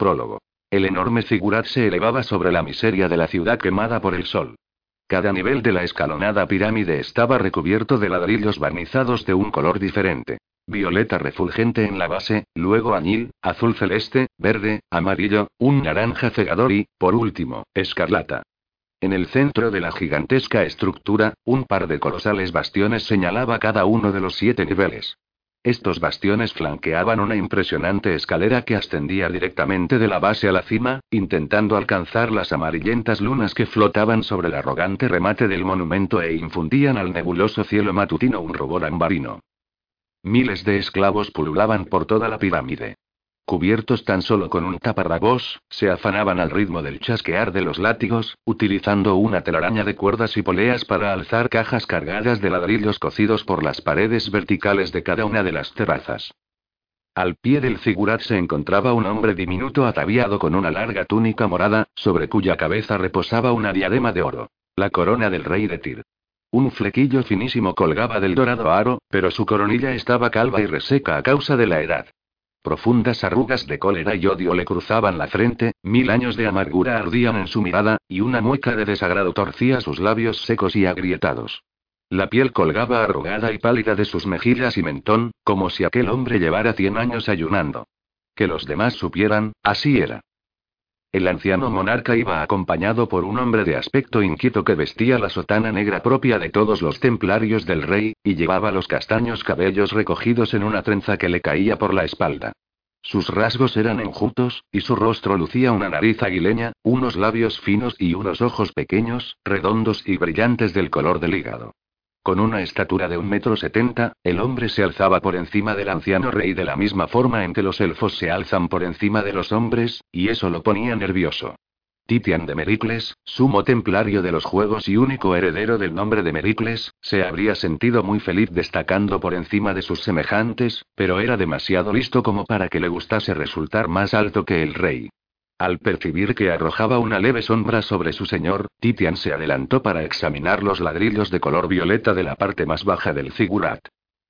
Prólogo. El enorme figurat se elevaba sobre la miseria de la ciudad quemada por el sol. Cada nivel de la escalonada pirámide estaba recubierto de ladrillos barnizados de un color diferente. Violeta refulgente en la base, luego añil, azul celeste, verde, amarillo, un naranja cegador y, por último, escarlata. En el centro de la gigantesca estructura, un par de colosales bastiones señalaba cada uno de los siete niveles. Estos bastiones flanqueaban una impresionante escalera que ascendía directamente de la base a la cima, intentando alcanzar las amarillentas lunas que flotaban sobre el arrogante remate del monumento e infundían al nebuloso cielo matutino un rubor ambarino. Miles de esclavos pululaban por toda la pirámide cubiertos tan solo con un taparrabos, se afanaban al ritmo del chasquear de los látigos, utilizando una telaraña de cuerdas y poleas para alzar cajas cargadas de ladrillos cocidos por las paredes verticales de cada una de las terrazas. Al pie del figurat se encontraba un hombre diminuto ataviado con una larga túnica morada, sobre cuya cabeza reposaba una diadema de oro, la corona del rey de Tir. Un flequillo finísimo colgaba del dorado aro, pero su coronilla estaba calva y reseca a causa de la edad. Profundas arrugas de cólera y odio le cruzaban la frente, mil años de amargura ardían en su mirada, y una mueca de desagrado torcía sus labios secos y agrietados. La piel colgaba arrugada y pálida de sus mejillas y mentón, como si aquel hombre llevara cien años ayunando. Que los demás supieran, así era. El anciano monarca iba acompañado por un hombre de aspecto inquieto que vestía la sotana negra propia de todos los templarios del rey, y llevaba los castaños cabellos recogidos en una trenza que le caía por la espalda. Sus rasgos eran enjutos, y su rostro lucía una nariz aguileña, unos labios finos y unos ojos pequeños, redondos y brillantes del color del hígado. Con una estatura de un metro setenta, el hombre se alzaba por encima del anciano rey de la misma forma en que los elfos se alzan por encima de los hombres, y eso lo ponía nervioso. Titian de Mericles, sumo templario de los juegos y único heredero del nombre de Mericles, se habría sentido muy feliz destacando por encima de sus semejantes, pero era demasiado listo como para que le gustase resultar más alto que el rey. Al percibir que arrojaba una leve sombra sobre su señor, Titian se adelantó para examinar los ladrillos de color violeta de la parte más baja del figurat.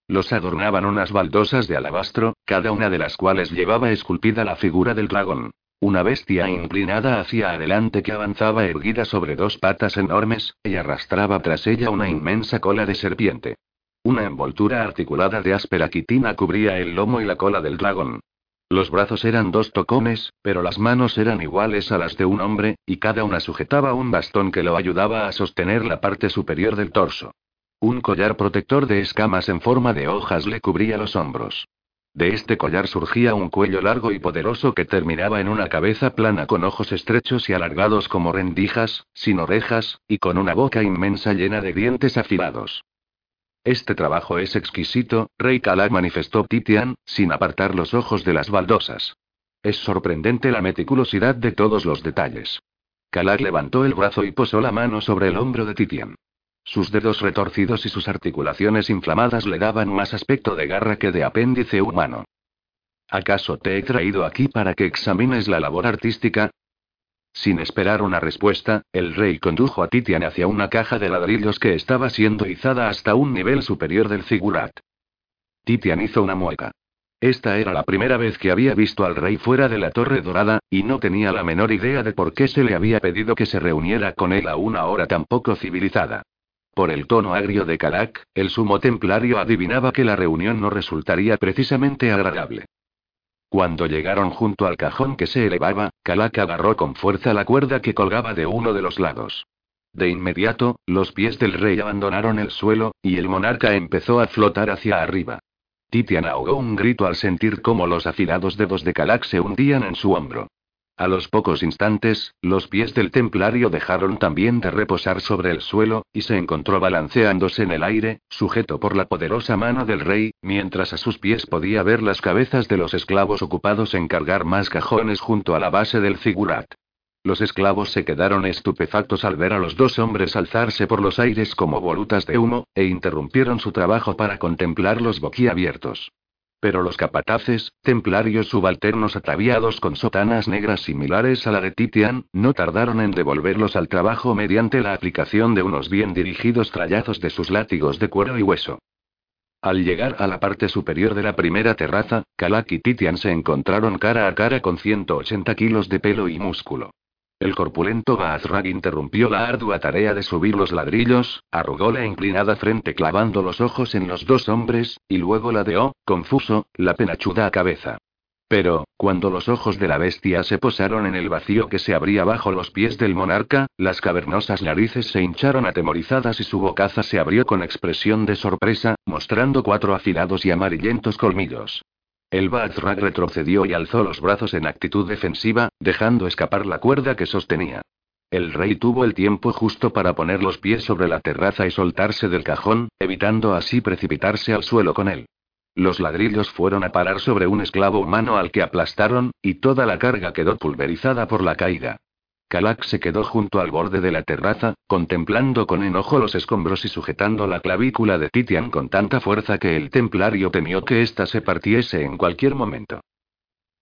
Los adornaban unas baldosas de alabastro, cada una de las cuales llevaba esculpida la figura del dragón. Una bestia inclinada hacia adelante que avanzaba erguida sobre dos patas enormes, y arrastraba tras ella una inmensa cola de serpiente. Una envoltura articulada de áspera quitina cubría el lomo y la cola del dragón. Los brazos eran dos tocones, pero las manos eran iguales a las de un hombre, y cada una sujetaba un bastón que lo ayudaba a sostener la parte superior del torso. Un collar protector de escamas en forma de hojas le cubría los hombros. De este collar surgía un cuello largo y poderoso que terminaba en una cabeza plana con ojos estrechos y alargados como rendijas, sin orejas, y con una boca inmensa llena de dientes afilados. Este trabajo es exquisito, Rey Kalak manifestó Titian, sin apartar los ojos de las baldosas. Es sorprendente la meticulosidad de todos los detalles. Kalak levantó el brazo y posó la mano sobre el hombro de Titian. Sus dedos retorcidos y sus articulaciones inflamadas le daban más aspecto de garra que de apéndice humano. ¿Acaso te he traído aquí para que examines la labor artística? Sin esperar una respuesta, el rey condujo a Titian hacia una caja de ladrillos que estaba siendo izada hasta un nivel superior del figurat. Titian hizo una mueca. Esta era la primera vez que había visto al rey fuera de la Torre Dorada, y no tenía la menor idea de por qué se le había pedido que se reuniera con él a una hora tan poco civilizada. Por el tono agrio de Kalak, el sumo templario adivinaba que la reunión no resultaría precisamente agradable. Cuando llegaron junto al cajón que se elevaba, Kalak agarró con fuerza la cuerda que colgaba de uno de los lados. De inmediato, los pies del rey abandonaron el suelo, y el monarca empezó a flotar hacia arriba. Titian ahogó un grito al sentir cómo los afilados dedos de Kalak se hundían en su hombro. A los pocos instantes, los pies del templario dejaron también de reposar sobre el suelo, y se encontró balanceándose en el aire, sujeto por la poderosa mano del rey, mientras a sus pies podía ver las cabezas de los esclavos ocupados en cargar más cajones junto a la base del figurat. Los esclavos se quedaron estupefactos al ver a los dos hombres alzarse por los aires como volutas de humo, e interrumpieron su trabajo para contemplarlos boquiabiertos. Pero los capataces, templarios subalternos ataviados con sotanas negras similares a la de Titian, no tardaron en devolverlos al trabajo mediante la aplicación de unos bien dirigidos trallazos de sus látigos de cuero y hueso. Al llegar a la parte superior de la primera terraza, Kalak y Titian se encontraron cara a cara con 180 kilos de pelo y músculo. El corpulento Baazrag interrumpió la ardua tarea de subir los ladrillos, arrugó la inclinada frente clavando los ojos en los dos hombres, y luego ladeó, confuso, la penachuda cabeza. Pero, cuando los ojos de la bestia se posaron en el vacío que se abría bajo los pies del monarca, las cavernosas narices se hincharon atemorizadas y su bocaza se abrió con expresión de sorpresa, mostrando cuatro afilados y amarillentos colmillos. El Baathrak retrocedió y alzó los brazos en actitud defensiva, dejando escapar la cuerda que sostenía. El rey tuvo el tiempo justo para poner los pies sobre la terraza y soltarse del cajón, evitando así precipitarse al suelo con él. Los ladrillos fueron a parar sobre un esclavo humano al que aplastaron, y toda la carga quedó pulverizada por la caída. Kalak se quedó junto al borde de la terraza, contemplando con enojo los escombros y sujetando la clavícula de Titian con tanta fuerza que el templario temió que ésta se partiese en cualquier momento.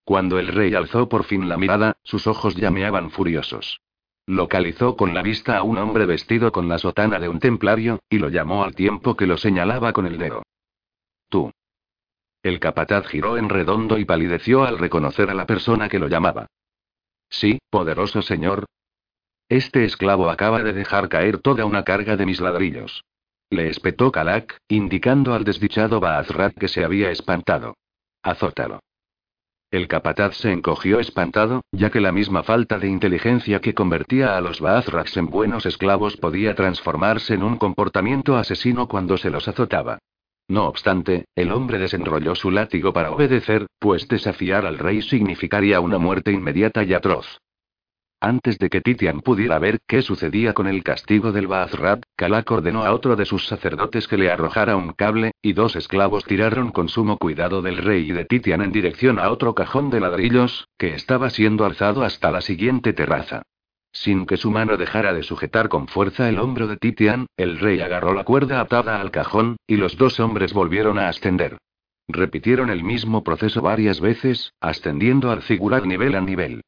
Cuando el rey alzó por fin la mirada, sus ojos llameaban furiosos. Localizó con la vista a un hombre vestido con la sotana de un templario, y lo llamó al tiempo que lo señalaba con el dedo. Tú. El capataz giró en redondo y palideció al reconocer a la persona que lo llamaba. Sí, poderoso señor. Este esclavo acaba de dejar caer toda una carga de mis ladrillos. Le espetó Kalak, indicando al desdichado Baazrat que se había espantado. Azótalo. El capataz se encogió espantado, ya que la misma falta de inteligencia que convertía a los Baazrats en buenos esclavos podía transformarse en un comportamiento asesino cuando se los azotaba. No obstante, el hombre desenrolló su látigo para obedecer, pues desafiar al rey significaría una muerte inmediata y atroz. Antes de que Titian pudiera ver qué sucedía con el castigo del Baazrat, Kalak ordenó a otro de sus sacerdotes que le arrojara un cable, y dos esclavos tiraron con sumo cuidado del rey y de Titian en dirección a otro cajón de ladrillos, que estaba siendo alzado hasta la siguiente terraza. Sin que su mano dejara de sujetar con fuerza el hombro de Titian, el rey agarró la cuerda atada al cajón, y los dos hombres volvieron a ascender. Repitieron el mismo proceso varias veces, ascendiendo al figurar nivel a nivel.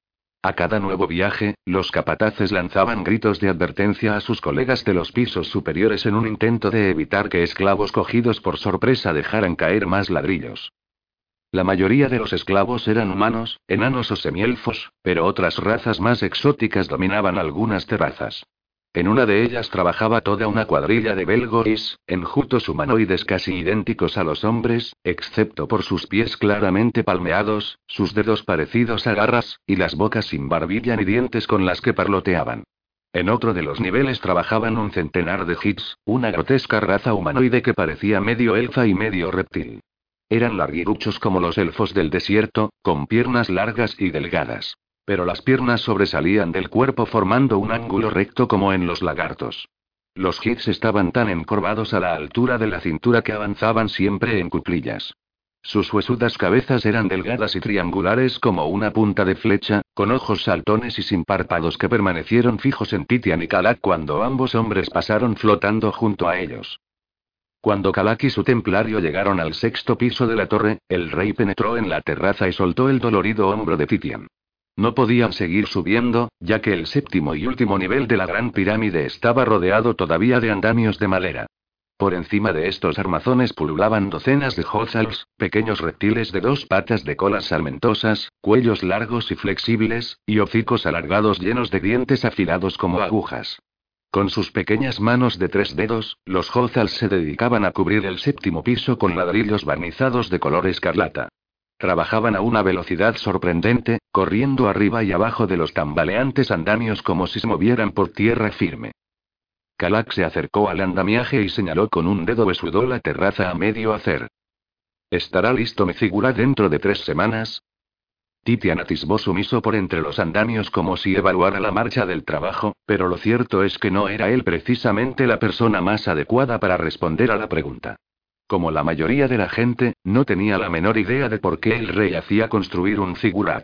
A cada nuevo viaje, los capataces lanzaban gritos de advertencia a sus colegas de los pisos superiores en un intento de evitar que esclavos cogidos por sorpresa dejaran caer más ladrillos. La mayoría de los esclavos eran humanos, enanos o semielfos, pero otras razas más exóticas dominaban algunas terrazas. En una de ellas trabajaba toda una cuadrilla de belgois, enjutos humanoides casi idénticos a los hombres, excepto por sus pies claramente palmeados, sus dedos parecidos a garras, y las bocas sin barbilla ni dientes con las que parloteaban. En otro de los niveles trabajaban un centenar de hits, una grotesca raza humanoide que parecía medio elfa y medio reptil. Eran larguiruchos como los elfos del desierto, con piernas largas y delgadas. Pero las piernas sobresalían del cuerpo formando un ángulo recto como en los lagartos. Los hits estaban tan encorvados a la altura de la cintura que avanzaban siempre en cuclillas. Sus huesudas cabezas eran delgadas y triangulares como una punta de flecha, con ojos saltones y sin párpados que permanecieron fijos en Titian y Kalak cuando ambos hombres pasaron flotando junto a ellos. Cuando Kalak y su templario llegaron al sexto piso de la torre, el rey penetró en la terraza y soltó el dolorido hombro de Titian. No podían seguir subiendo, ya que el séptimo y último nivel de la gran pirámide estaba rodeado todavía de andamios de madera. Por encima de estos armazones pululaban docenas de hozals, pequeños reptiles de dos patas de colas salmentosas, cuellos largos y flexibles, y hocicos alargados llenos de dientes afilados como agujas. Con sus pequeñas manos de tres dedos, los Hozals se dedicaban a cubrir el séptimo piso con ladrillos barnizados de color escarlata. Trabajaban a una velocidad sorprendente, corriendo arriba y abajo de los tambaleantes andamios como si se movieran por tierra firme. Kalak se acercó al andamiaje y señaló con un dedo besudo la terraza a medio hacer. ¿Estará listo mi figura dentro de tres semanas? Titian atisbó sumiso por entre los andamios como si evaluara la marcha del trabajo, pero lo cierto es que no era él precisamente la persona más adecuada para responder a la pregunta. Como la mayoría de la gente, no tenía la menor idea de por qué el rey hacía construir un figurat.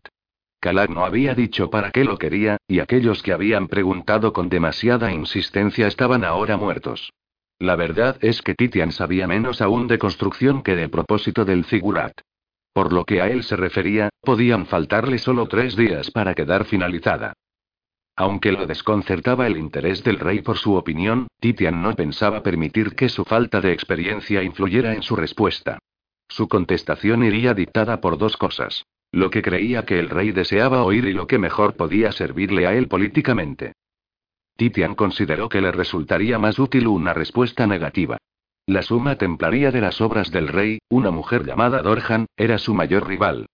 Kalak no había dicho para qué lo quería, y aquellos que habían preguntado con demasiada insistencia estaban ahora muertos. La verdad es que Titian sabía menos aún de construcción que de propósito del figurat. Por lo que a él se refería, podían faltarle solo tres días para quedar finalizada. Aunque lo desconcertaba el interés del rey por su opinión, Titian no pensaba permitir que su falta de experiencia influyera en su respuesta. Su contestación iría dictada por dos cosas. Lo que creía que el rey deseaba oír y lo que mejor podía servirle a él políticamente. Titian consideró que le resultaría más útil una respuesta negativa. La suma templaría de las obras del rey, una mujer llamada Dorjan, era su mayor rival.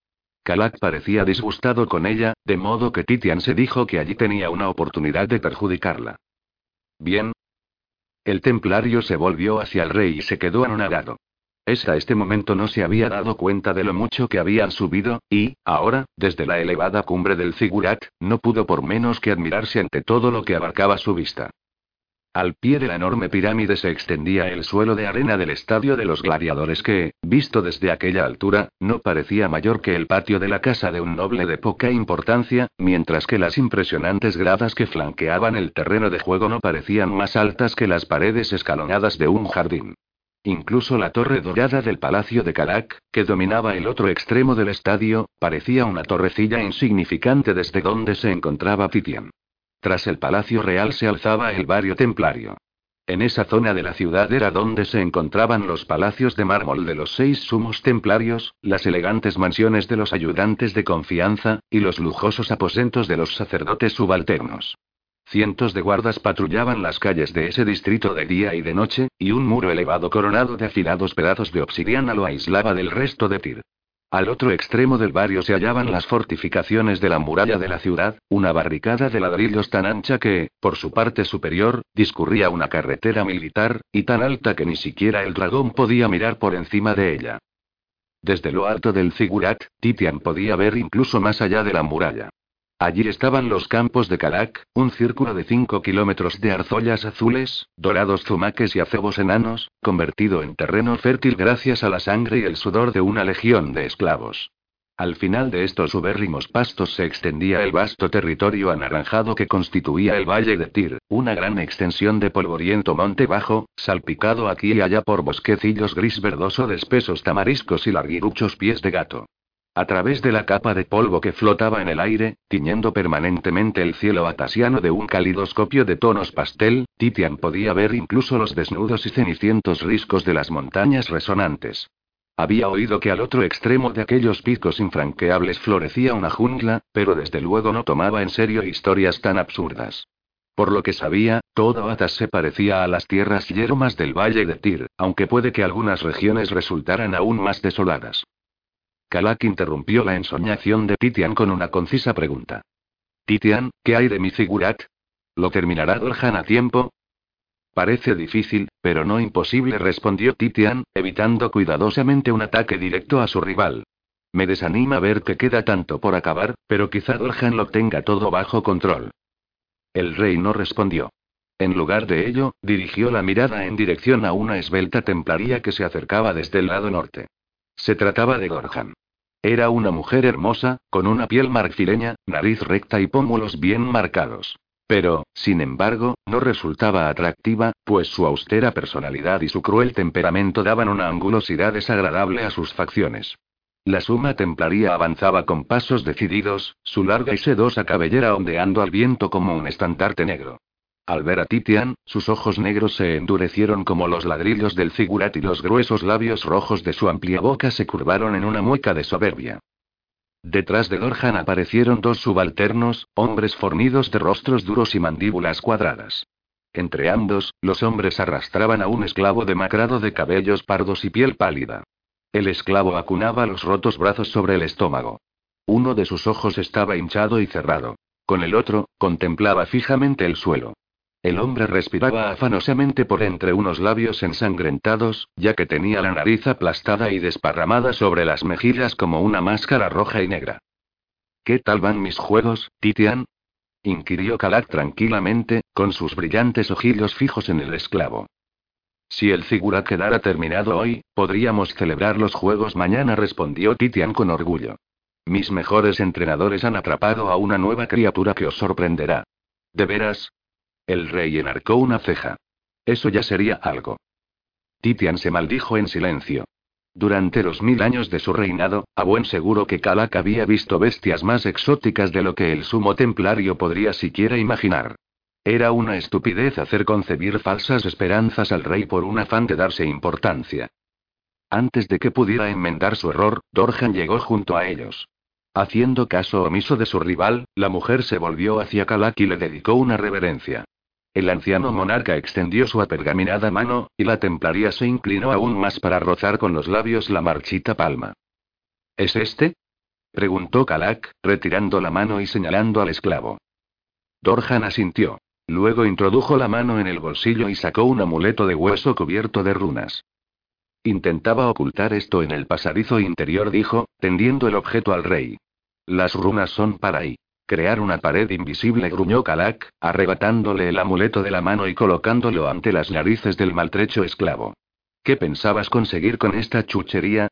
Kalak parecía disgustado con ella, de modo que Titian se dijo que allí tenía una oportunidad de perjudicarla. Bien. El templario se volvió hacia el rey y se quedó anonadado. Hasta este momento no se había dado cuenta de lo mucho que habían subido, y, ahora, desde la elevada cumbre del Zigurat, no pudo por menos que admirarse ante todo lo que abarcaba su vista. Al pie de la enorme pirámide se extendía el suelo de arena del estadio de los gladiadores que, visto desde aquella altura, no parecía mayor que el patio de la casa de un noble de poca importancia, mientras que las impresionantes gradas que flanqueaban el terreno de juego no parecían más altas que las paredes escalonadas de un jardín. Incluso la torre dorada del palacio de Kalak, que dominaba el otro extremo del estadio, parecía una torrecilla insignificante desde donde se encontraba Titian. Tras el Palacio Real se alzaba el barrio templario. En esa zona de la ciudad era donde se encontraban los palacios de mármol de los seis sumos templarios, las elegantes mansiones de los ayudantes de confianza, y los lujosos aposentos de los sacerdotes subalternos. Cientos de guardas patrullaban las calles de ese distrito de día y de noche, y un muro elevado coronado de afilados pedazos de obsidiana lo aislaba del resto de Tir. Al otro extremo del barrio se hallaban las fortificaciones de la muralla de la ciudad, una barricada de ladrillos tan ancha que, por su parte superior, discurría una carretera militar, y tan alta que ni siquiera el dragón podía mirar por encima de ella. Desde lo alto del Zigurat, Titian podía ver incluso más allá de la muralla. Allí estaban los campos de Kalak, un círculo de 5 kilómetros de arzollas azules, dorados zumaques y acebos enanos, convertido en terreno fértil gracias a la sangre y el sudor de una legión de esclavos. Al final de estos ubérrimos pastos se extendía el vasto territorio anaranjado que constituía el valle de Tir, una gran extensión de polvoriento monte bajo, salpicado aquí y allá por bosquecillos gris verdoso de espesos tamariscos y larguiruchos pies de gato. A través de la capa de polvo que flotaba en el aire, tiñendo permanentemente el cielo atasiano de un calidoscopio de tonos pastel, Titian podía ver incluso los desnudos y cenicientos riscos de las montañas resonantes. Había oído que al otro extremo de aquellos picos infranqueables florecía una jungla, pero desde luego no tomaba en serio historias tan absurdas. Por lo que sabía, todo Atas se parecía a las tierras yermas del valle de Tir, aunque puede que algunas regiones resultaran aún más desoladas. Kalak interrumpió la ensoñación de Titian con una concisa pregunta. Titian, ¿qué hay de mi figurat? ¿Lo terminará Dorjan a tiempo? Parece difícil, pero no imposible, respondió Titian, evitando cuidadosamente un ataque directo a su rival. Me desanima ver que queda tanto por acabar, pero quizá Dorjan lo tenga todo bajo control. El rey no respondió. En lugar de ello, dirigió la mirada en dirección a una esbelta templaría que se acercaba desde el lado norte. Se trataba de Gorjan. Era una mujer hermosa, con una piel marfileña, nariz recta y pómulos bien marcados. Pero, sin embargo, no resultaba atractiva, pues su austera personalidad y su cruel temperamento daban una angulosidad desagradable a sus facciones. La suma templaría avanzaba con pasos decididos, su larga y sedosa cabellera ondeando al viento como un estandarte negro. Al ver a Titian, sus ojos negros se endurecieron como los ladrillos del figurat y los gruesos labios rojos de su amplia boca se curvaron en una mueca de soberbia. Detrás de Dorjan aparecieron dos subalternos, hombres fornidos de rostros duros y mandíbulas cuadradas. Entre ambos, los hombres arrastraban a un esclavo demacrado de cabellos pardos y piel pálida. El esclavo acunaba los rotos brazos sobre el estómago. Uno de sus ojos estaba hinchado y cerrado. Con el otro, contemplaba fijamente el suelo. El hombre respiraba afanosamente por entre unos labios ensangrentados, ya que tenía la nariz aplastada y desparramada sobre las mejillas como una máscara roja y negra. ¿Qué tal van mis juegos, Titian? inquirió Kalak tranquilamente, con sus brillantes ojillos fijos en el esclavo. Si el figura quedara terminado hoy, podríamos celebrar los juegos mañana, respondió Titian con orgullo. Mis mejores entrenadores han atrapado a una nueva criatura que os sorprenderá. ¿De veras? El rey enarcó una ceja. Eso ya sería algo. Titian se maldijo en silencio. Durante los mil años de su reinado, a buen seguro que Kalak había visto bestias más exóticas de lo que el sumo templario podría siquiera imaginar. Era una estupidez hacer concebir falsas esperanzas al rey por un afán de darse importancia. Antes de que pudiera enmendar su error, Dorjan llegó junto a ellos. Haciendo caso omiso de su rival, la mujer se volvió hacia Kalak y le dedicó una reverencia. El anciano monarca extendió su apergaminada mano, y la templaria se inclinó aún más para rozar con los labios la marchita palma. ¿Es este? preguntó Kalak, retirando la mano y señalando al esclavo. Dorjan asintió. Luego introdujo la mano en el bolsillo y sacó un amuleto de hueso cubierto de runas. Intentaba ocultar esto en el pasadizo interior, dijo, tendiendo el objeto al rey. Las runas son para ahí. Crear una pared invisible, gruñó Kalak, arrebatándole el amuleto de la mano y colocándolo ante las narices del maltrecho esclavo. ¿Qué pensabas conseguir con esta chuchería?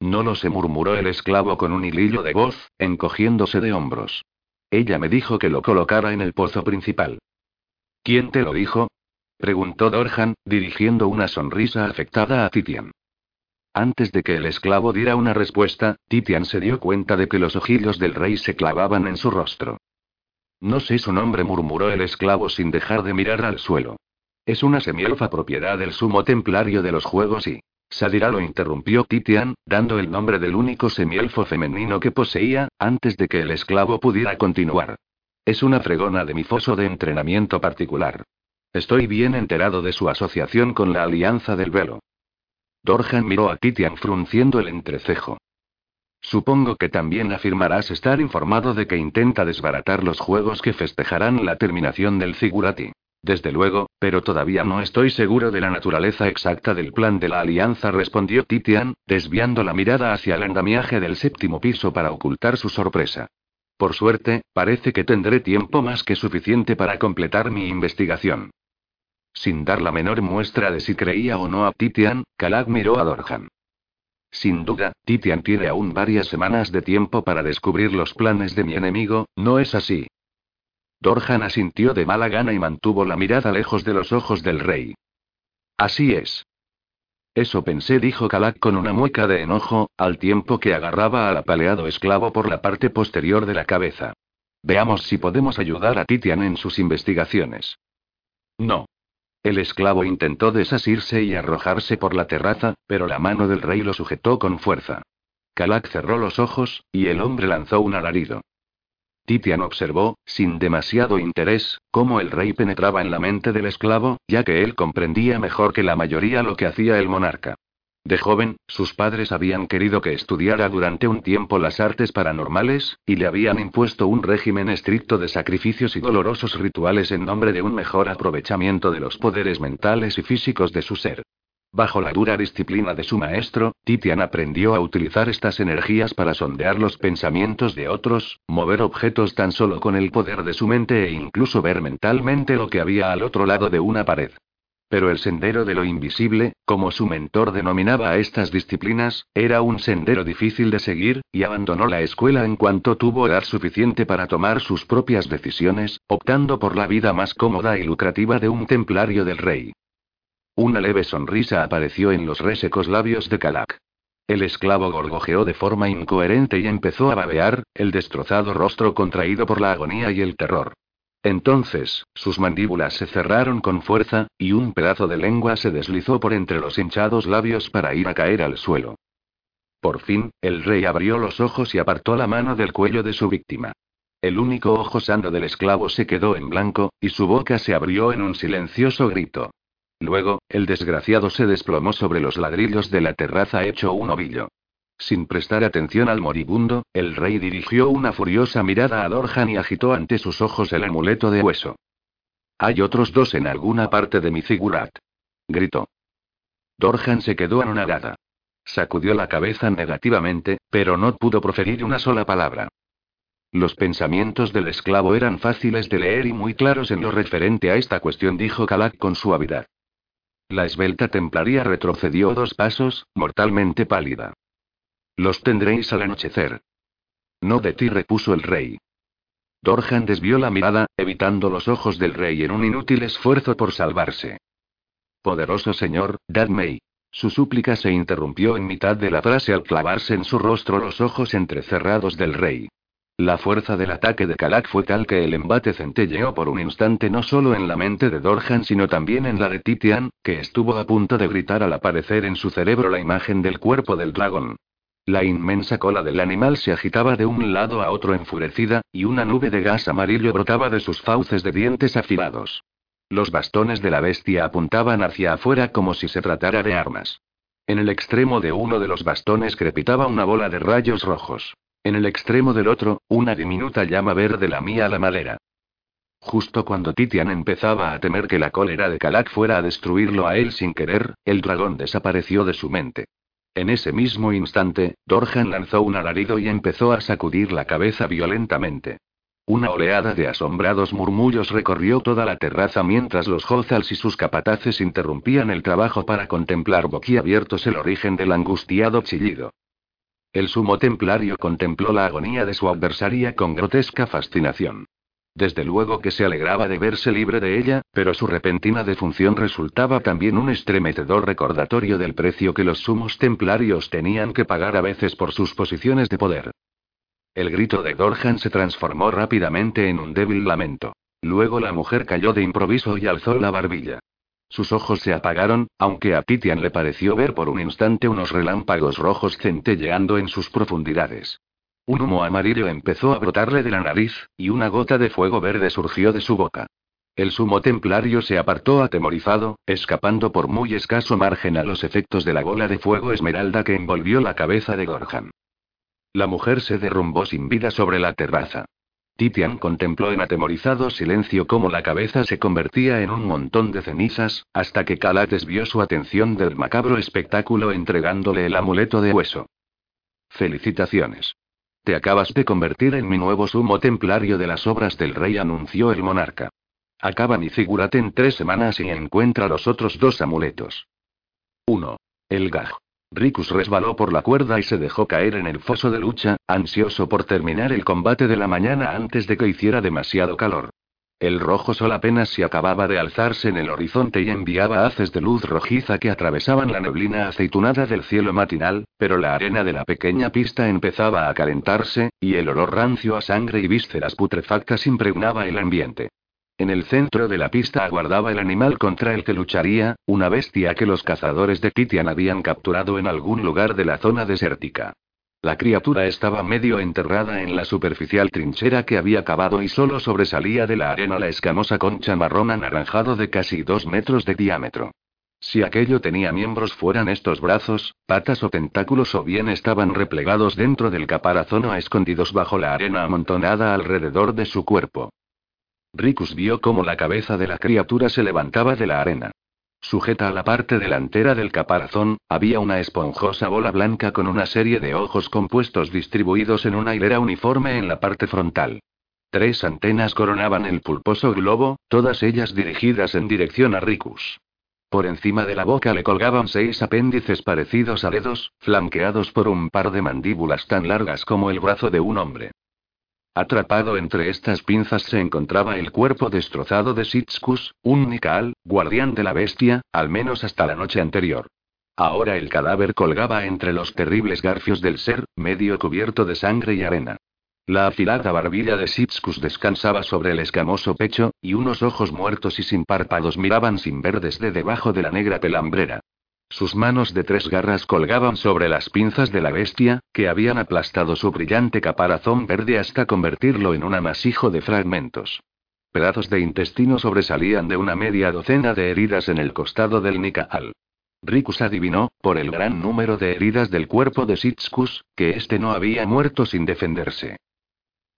No lo sé, murmuró el esclavo con un hilillo de voz, encogiéndose de hombros. Ella me dijo que lo colocara en el pozo principal. ¿Quién te lo dijo? preguntó Dorjan, dirigiendo una sonrisa afectada a Titian. Antes de que el esclavo diera una respuesta, Titian se dio cuenta de que los ojillos del rey se clavaban en su rostro. No sé su nombre, murmuró el esclavo sin dejar de mirar al suelo. Es una semielfa propiedad del sumo templario de los juegos y. Sadira lo interrumpió Titian, dando el nombre del único semielfo femenino que poseía, antes de que el esclavo pudiera continuar. Es una fregona de mi foso de entrenamiento particular. Estoy bien enterado de su asociación con la Alianza del Velo. Dorjan miró a Titian frunciendo el entrecejo. Supongo que también afirmarás estar informado de que intenta desbaratar los juegos que festejarán la terminación del Zigurati. Desde luego, pero todavía no estoy seguro de la naturaleza exacta del plan de la alianza, respondió Titian, desviando la mirada hacia el andamiaje del séptimo piso para ocultar su sorpresa. Por suerte, parece que tendré tiempo más que suficiente para completar mi investigación. Sin dar la menor muestra de si creía o no a Titian, Kalak miró a Dorjan. Sin duda, Titian tiene aún varias semanas de tiempo para descubrir los planes de mi enemigo, ¿no es así? Dorjan asintió de mala gana y mantuvo la mirada lejos de los ojos del rey. Así es. Eso pensé, dijo Kalak con una mueca de enojo, al tiempo que agarraba al apaleado esclavo por la parte posterior de la cabeza. Veamos si podemos ayudar a Titian en sus investigaciones. No. El esclavo intentó desasirse y arrojarse por la terraza, pero la mano del rey lo sujetó con fuerza. Kalak cerró los ojos, y el hombre lanzó un alarido. Titian observó, sin demasiado interés, cómo el rey penetraba en la mente del esclavo, ya que él comprendía mejor que la mayoría lo que hacía el monarca. De joven, sus padres habían querido que estudiara durante un tiempo las artes paranormales, y le habían impuesto un régimen estricto de sacrificios y dolorosos rituales en nombre de un mejor aprovechamiento de los poderes mentales y físicos de su ser. Bajo la dura disciplina de su maestro, Titian aprendió a utilizar estas energías para sondear los pensamientos de otros, mover objetos tan solo con el poder de su mente e incluso ver mentalmente lo que había al otro lado de una pared. Pero el sendero de lo invisible, como su mentor denominaba a estas disciplinas, era un sendero difícil de seguir, y abandonó la escuela en cuanto tuvo edad suficiente para tomar sus propias decisiones, optando por la vida más cómoda y lucrativa de un templario del rey. Una leve sonrisa apareció en los resecos labios de Kalak. El esclavo gorgojeó de forma incoherente y empezó a babear, el destrozado rostro contraído por la agonía y el terror. Entonces, sus mandíbulas se cerraron con fuerza, y un pedazo de lengua se deslizó por entre los hinchados labios para ir a caer al suelo. Por fin, el rey abrió los ojos y apartó la mano del cuello de su víctima. El único ojo sano del esclavo se quedó en blanco, y su boca se abrió en un silencioso grito. Luego, el desgraciado se desplomó sobre los ladrillos de la terraza hecho un ovillo. Sin prestar atención al moribundo, el rey dirigió una furiosa mirada a Dorjan y agitó ante sus ojos el amuleto de hueso. Hay otros dos en alguna parte de mi figurat. Gritó. Dorjan se quedó anonadada. Sacudió la cabeza negativamente, pero no pudo proferir una sola palabra. Los pensamientos del esclavo eran fáciles de leer y muy claros en lo referente a esta cuestión, dijo Kalak con suavidad. La esbelta templaria retrocedió dos pasos, mortalmente pálida. Los tendréis al anochecer. No de ti, repuso el rey. Dorjan desvió la mirada, evitando los ojos del rey en un inútil esfuerzo por salvarse. Poderoso señor, dadme. Su súplica se interrumpió en mitad de la frase al clavarse en su rostro los ojos entrecerrados del rey. La fuerza del ataque de Kalak fue tal que el embate centelleó por un instante no solo en la mente de Dorhan sino también en la de Titian, que estuvo a punto de gritar al aparecer en su cerebro la imagen del cuerpo del dragón. La inmensa cola del animal se agitaba de un lado a otro enfurecida, y una nube de gas amarillo brotaba de sus fauces de dientes afilados. Los bastones de la bestia apuntaban hacia afuera como si se tratara de armas. En el extremo de uno de los bastones crepitaba una bola de rayos rojos. En el extremo del otro, una diminuta llama verde lamía la madera. Justo cuando Titian empezaba a temer que la cólera de Kalak fuera a destruirlo a él sin querer, el dragón desapareció de su mente. En ese mismo instante, Dorjan lanzó un alarido y empezó a sacudir la cabeza violentamente. Una oleada de asombrados murmullos recorrió toda la terraza mientras los Hozals y sus capataces interrumpían el trabajo para contemplar boquiabiertos el origen del angustiado chillido. El sumo templario contempló la agonía de su adversaria con grotesca fascinación. Desde luego que se alegraba de verse libre de ella, pero su repentina defunción resultaba también un estremecedor recordatorio del precio que los sumos templarios tenían que pagar a veces por sus posiciones de poder. El grito de Dorjan se transformó rápidamente en un débil lamento. Luego la mujer cayó de improviso y alzó la barbilla. Sus ojos se apagaron, aunque a Titian le pareció ver por un instante unos relámpagos rojos centelleando en sus profundidades. Un humo amarillo empezó a brotarle de la nariz, y una gota de fuego verde surgió de su boca. El sumo templario se apartó atemorizado, escapando por muy escaso margen a los efectos de la bola de fuego esmeralda que envolvió la cabeza de Gorjan. La mujer se derrumbó sin vida sobre la terraza. Titian contempló en atemorizado silencio cómo la cabeza se convertía en un montón de cenizas, hasta que Kala desvió su atención del macabro espectáculo entregándole el amuleto de hueso. Felicitaciones. Te acabas de convertir en mi nuevo sumo templario de las obras del rey, anunció el monarca. Acaba mi figurate en tres semanas y encuentra los otros dos amuletos. 1. El gaj. Ricus resbaló por la cuerda y se dejó caer en el foso de lucha, ansioso por terminar el combate de la mañana antes de que hiciera demasiado calor. El rojo sol apenas se acababa de alzarse en el horizonte y enviaba haces de luz rojiza que atravesaban la neblina aceitunada del cielo matinal, pero la arena de la pequeña pista empezaba a calentarse, y el olor rancio a sangre y vísceras putrefactas impregnaba el ambiente. En el centro de la pista aguardaba el animal contra el que lucharía, una bestia que los cazadores de Kitian habían capturado en algún lugar de la zona desértica. La criatura estaba medio enterrada en la superficial trinchera que había cavado y solo sobresalía de la arena la escamosa concha marrón anaranjado de casi dos metros de diámetro. Si aquello tenía miembros fueran estos brazos, patas o tentáculos o bien estaban replegados dentro del caparazón o escondidos bajo la arena amontonada alrededor de su cuerpo. Ricus vio cómo la cabeza de la criatura se levantaba de la arena. Sujeta a la parte delantera del caparazón, había una esponjosa bola blanca con una serie de ojos compuestos distribuidos en una hilera uniforme en la parte frontal. Tres antenas coronaban el pulposo globo, todas ellas dirigidas en dirección a Ricus. Por encima de la boca le colgaban seis apéndices parecidos a dedos, flanqueados por un par de mandíbulas tan largas como el brazo de un hombre. Atrapado entre estas pinzas se encontraba el cuerpo destrozado de Sitskus, un Nikal, guardián de la bestia, al menos hasta la noche anterior. Ahora el cadáver colgaba entre los terribles garfios del ser, medio cubierto de sangre y arena. La afilada barbilla de Sitskus descansaba sobre el escamoso pecho, y unos ojos muertos y sin párpados miraban sin ver desde debajo de la negra pelambrera. Sus manos de tres garras colgaban sobre las pinzas de la bestia, que habían aplastado su brillante caparazón verde hasta convertirlo en un amasijo de fragmentos. Pedazos de intestino sobresalían de una media docena de heridas en el costado del Nikaal. Rikus adivinó, por el gran número de heridas del cuerpo de Sitskus, que éste no había muerto sin defenderse.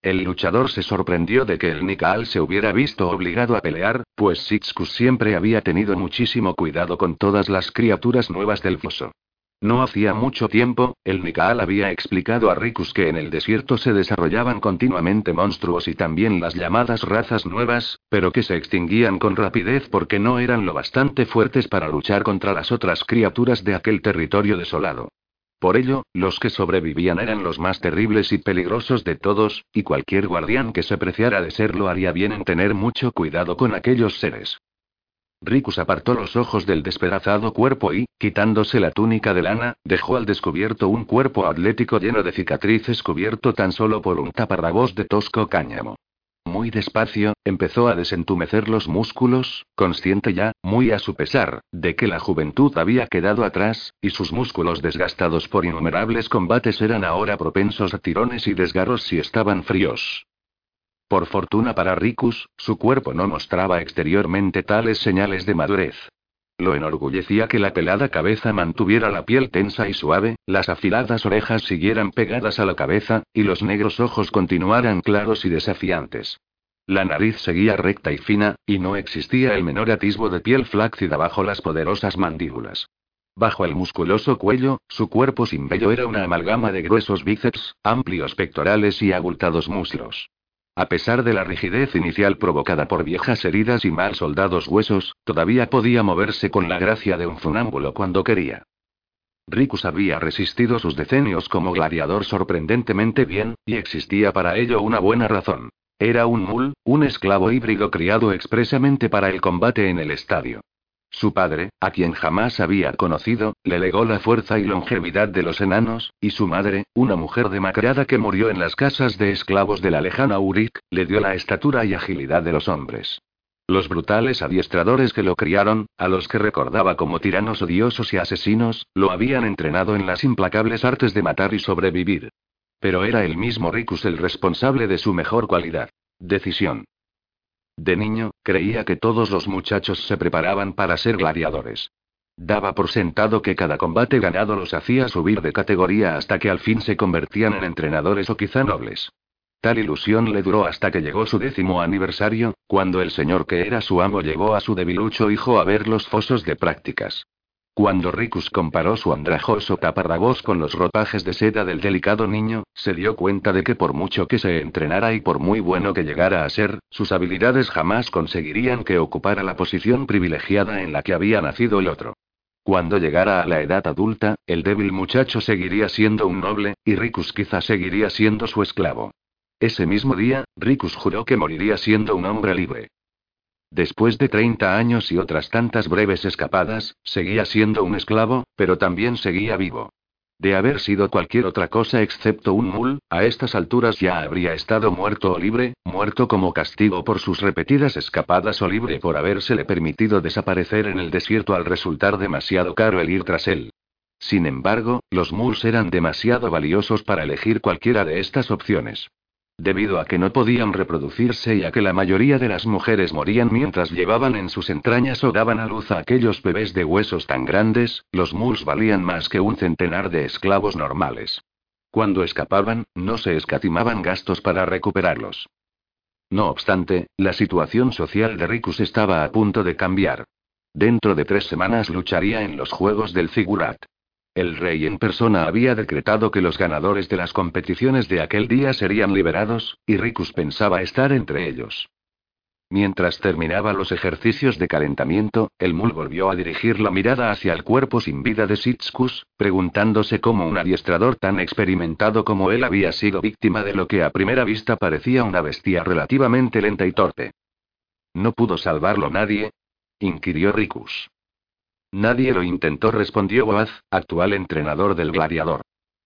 El luchador se sorprendió de que el Nikaal se hubiera visto obligado a pelear, pues Sitskus siempre había tenido muchísimo cuidado con todas las criaturas nuevas del foso. No hacía mucho tiempo, el Nikaal había explicado a Rikus que en el desierto se desarrollaban continuamente monstruos y también las llamadas razas nuevas, pero que se extinguían con rapidez porque no eran lo bastante fuertes para luchar contra las otras criaturas de aquel territorio desolado. Por ello, los que sobrevivían eran los más terribles y peligrosos de todos, y cualquier guardián que se preciara de serlo haría bien en tener mucho cuidado con aquellos seres. Ricus apartó los ojos del despedazado cuerpo y, quitándose la túnica de lana, dejó al descubierto un cuerpo atlético lleno de cicatrices cubierto tan solo por un taparrabos de tosco cáñamo. Muy despacio, empezó a desentumecer los músculos, consciente ya, muy a su pesar, de que la juventud había quedado atrás, y sus músculos desgastados por innumerables combates eran ahora propensos a tirones y desgarros si estaban fríos. Por fortuna para Ricus, su cuerpo no mostraba exteriormente tales señales de madurez. Lo enorgullecía que la pelada cabeza mantuviera la piel tensa y suave, las afiladas orejas siguieran pegadas a la cabeza, y los negros ojos continuaran claros y desafiantes. La nariz seguía recta y fina, y no existía el menor atisbo de piel flácida bajo las poderosas mandíbulas. Bajo el musculoso cuello, su cuerpo sin vello era una amalgama de gruesos bíceps, amplios pectorales y abultados muslos. A pesar de la rigidez inicial provocada por viejas heridas y mal soldados huesos, todavía podía moverse con la gracia de un funámbulo cuando quería. Ricus había resistido sus decenios como gladiador sorprendentemente bien, y existía para ello una buena razón. Era un mul, un esclavo híbrido criado expresamente para el combate en el estadio. Su padre, a quien jamás había conocido, le legó la fuerza y longevidad de los enanos, y su madre, una mujer demacrada que murió en las casas de esclavos de la lejana Uric, le dio la estatura y agilidad de los hombres. Los brutales adiestradores que lo criaron, a los que recordaba como tiranos odiosos y asesinos, lo habían entrenado en las implacables artes de matar y sobrevivir. Pero era el mismo Ricus el responsable de su mejor cualidad. Decisión. De niño, creía que todos los muchachos se preparaban para ser gladiadores. Daba por sentado que cada combate ganado los hacía subir de categoría hasta que al fin se convertían en entrenadores o quizá nobles. Tal ilusión le duró hasta que llegó su décimo aniversario, cuando el señor que era su amo llevó a su debilucho hijo a ver los fosos de prácticas. Cuando Ricus comparó su andrajoso taparrabos con los ropajes de seda del delicado niño, se dio cuenta de que por mucho que se entrenara y por muy bueno que llegara a ser, sus habilidades jamás conseguirían que ocupara la posición privilegiada en la que había nacido el otro. Cuando llegara a la edad adulta, el débil muchacho seguiría siendo un noble, y Ricus quizá seguiría siendo su esclavo. Ese mismo día, Ricus juró que moriría siendo un hombre libre. Después de 30 años y otras tantas breves escapadas, seguía siendo un esclavo, pero también seguía vivo. De haber sido cualquier otra cosa excepto un mul, a estas alturas ya habría estado muerto o libre, muerto como castigo por sus repetidas escapadas o libre por habérsele permitido desaparecer en el desierto al resultar demasiado caro el ir tras él. Sin embargo, los muls eran demasiado valiosos para elegir cualquiera de estas opciones. Debido a que no podían reproducirse y a que la mayoría de las mujeres morían mientras llevaban en sus entrañas o daban a luz a aquellos bebés de huesos tan grandes, los muls valían más que un centenar de esclavos normales. Cuando escapaban, no se escatimaban gastos para recuperarlos. No obstante, la situación social de Ricus estaba a punto de cambiar. Dentro de tres semanas lucharía en los Juegos del Figurat. El rey en persona había decretado que los ganadores de las competiciones de aquel día serían liberados, y Ricus pensaba estar entre ellos. Mientras terminaba los ejercicios de calentamiento, el mul volvió a dirigir la mirada hacia el cuerpo sin vida de Sitskus, preguntándose cómo un adiestrador tan experimentado como él había sido víctima de lo que a primera vista parecía una bestia relativamente lenta y torpe. ¿No pudo salvarlo nadie? inquirió Ricus. Nadie lo intentó, respondió Boaz, actual entrenador del gladiador.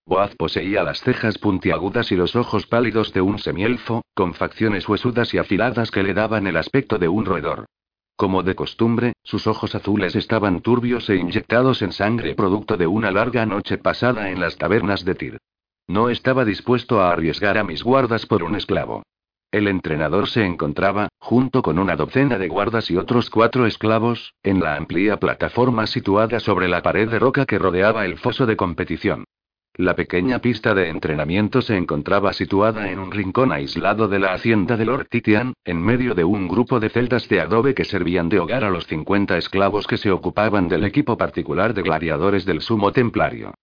Boaz poseía las cejas puntiagudas y los ojos pálidos de un semielfo, con facciones huesudas y afiladas que le daban el aspecto de un roedor. Como de costumbre, sus ojos azules estaban turbios e inyectados en sangre producto de una larga noche pasada en las tabernas de Tir. No estaba dispuesto a arriesgar a mis guardas por un esclavo. El entrenador se encontraba, junto con una docena de guardas y otros cuatro esclavos, en la amplia plataforma situada sobre la pared de roca que rodeaba el foso de competición. La pequeña pista de entrenamiento se encontraba situada en un rincón aislado de la hacienda de Lord Titian, en medio de un grupo de celdas de adobe que servían de hogar a los 50 esclavos que se ocupaban del equipo particular de gladiadores del sumo templario.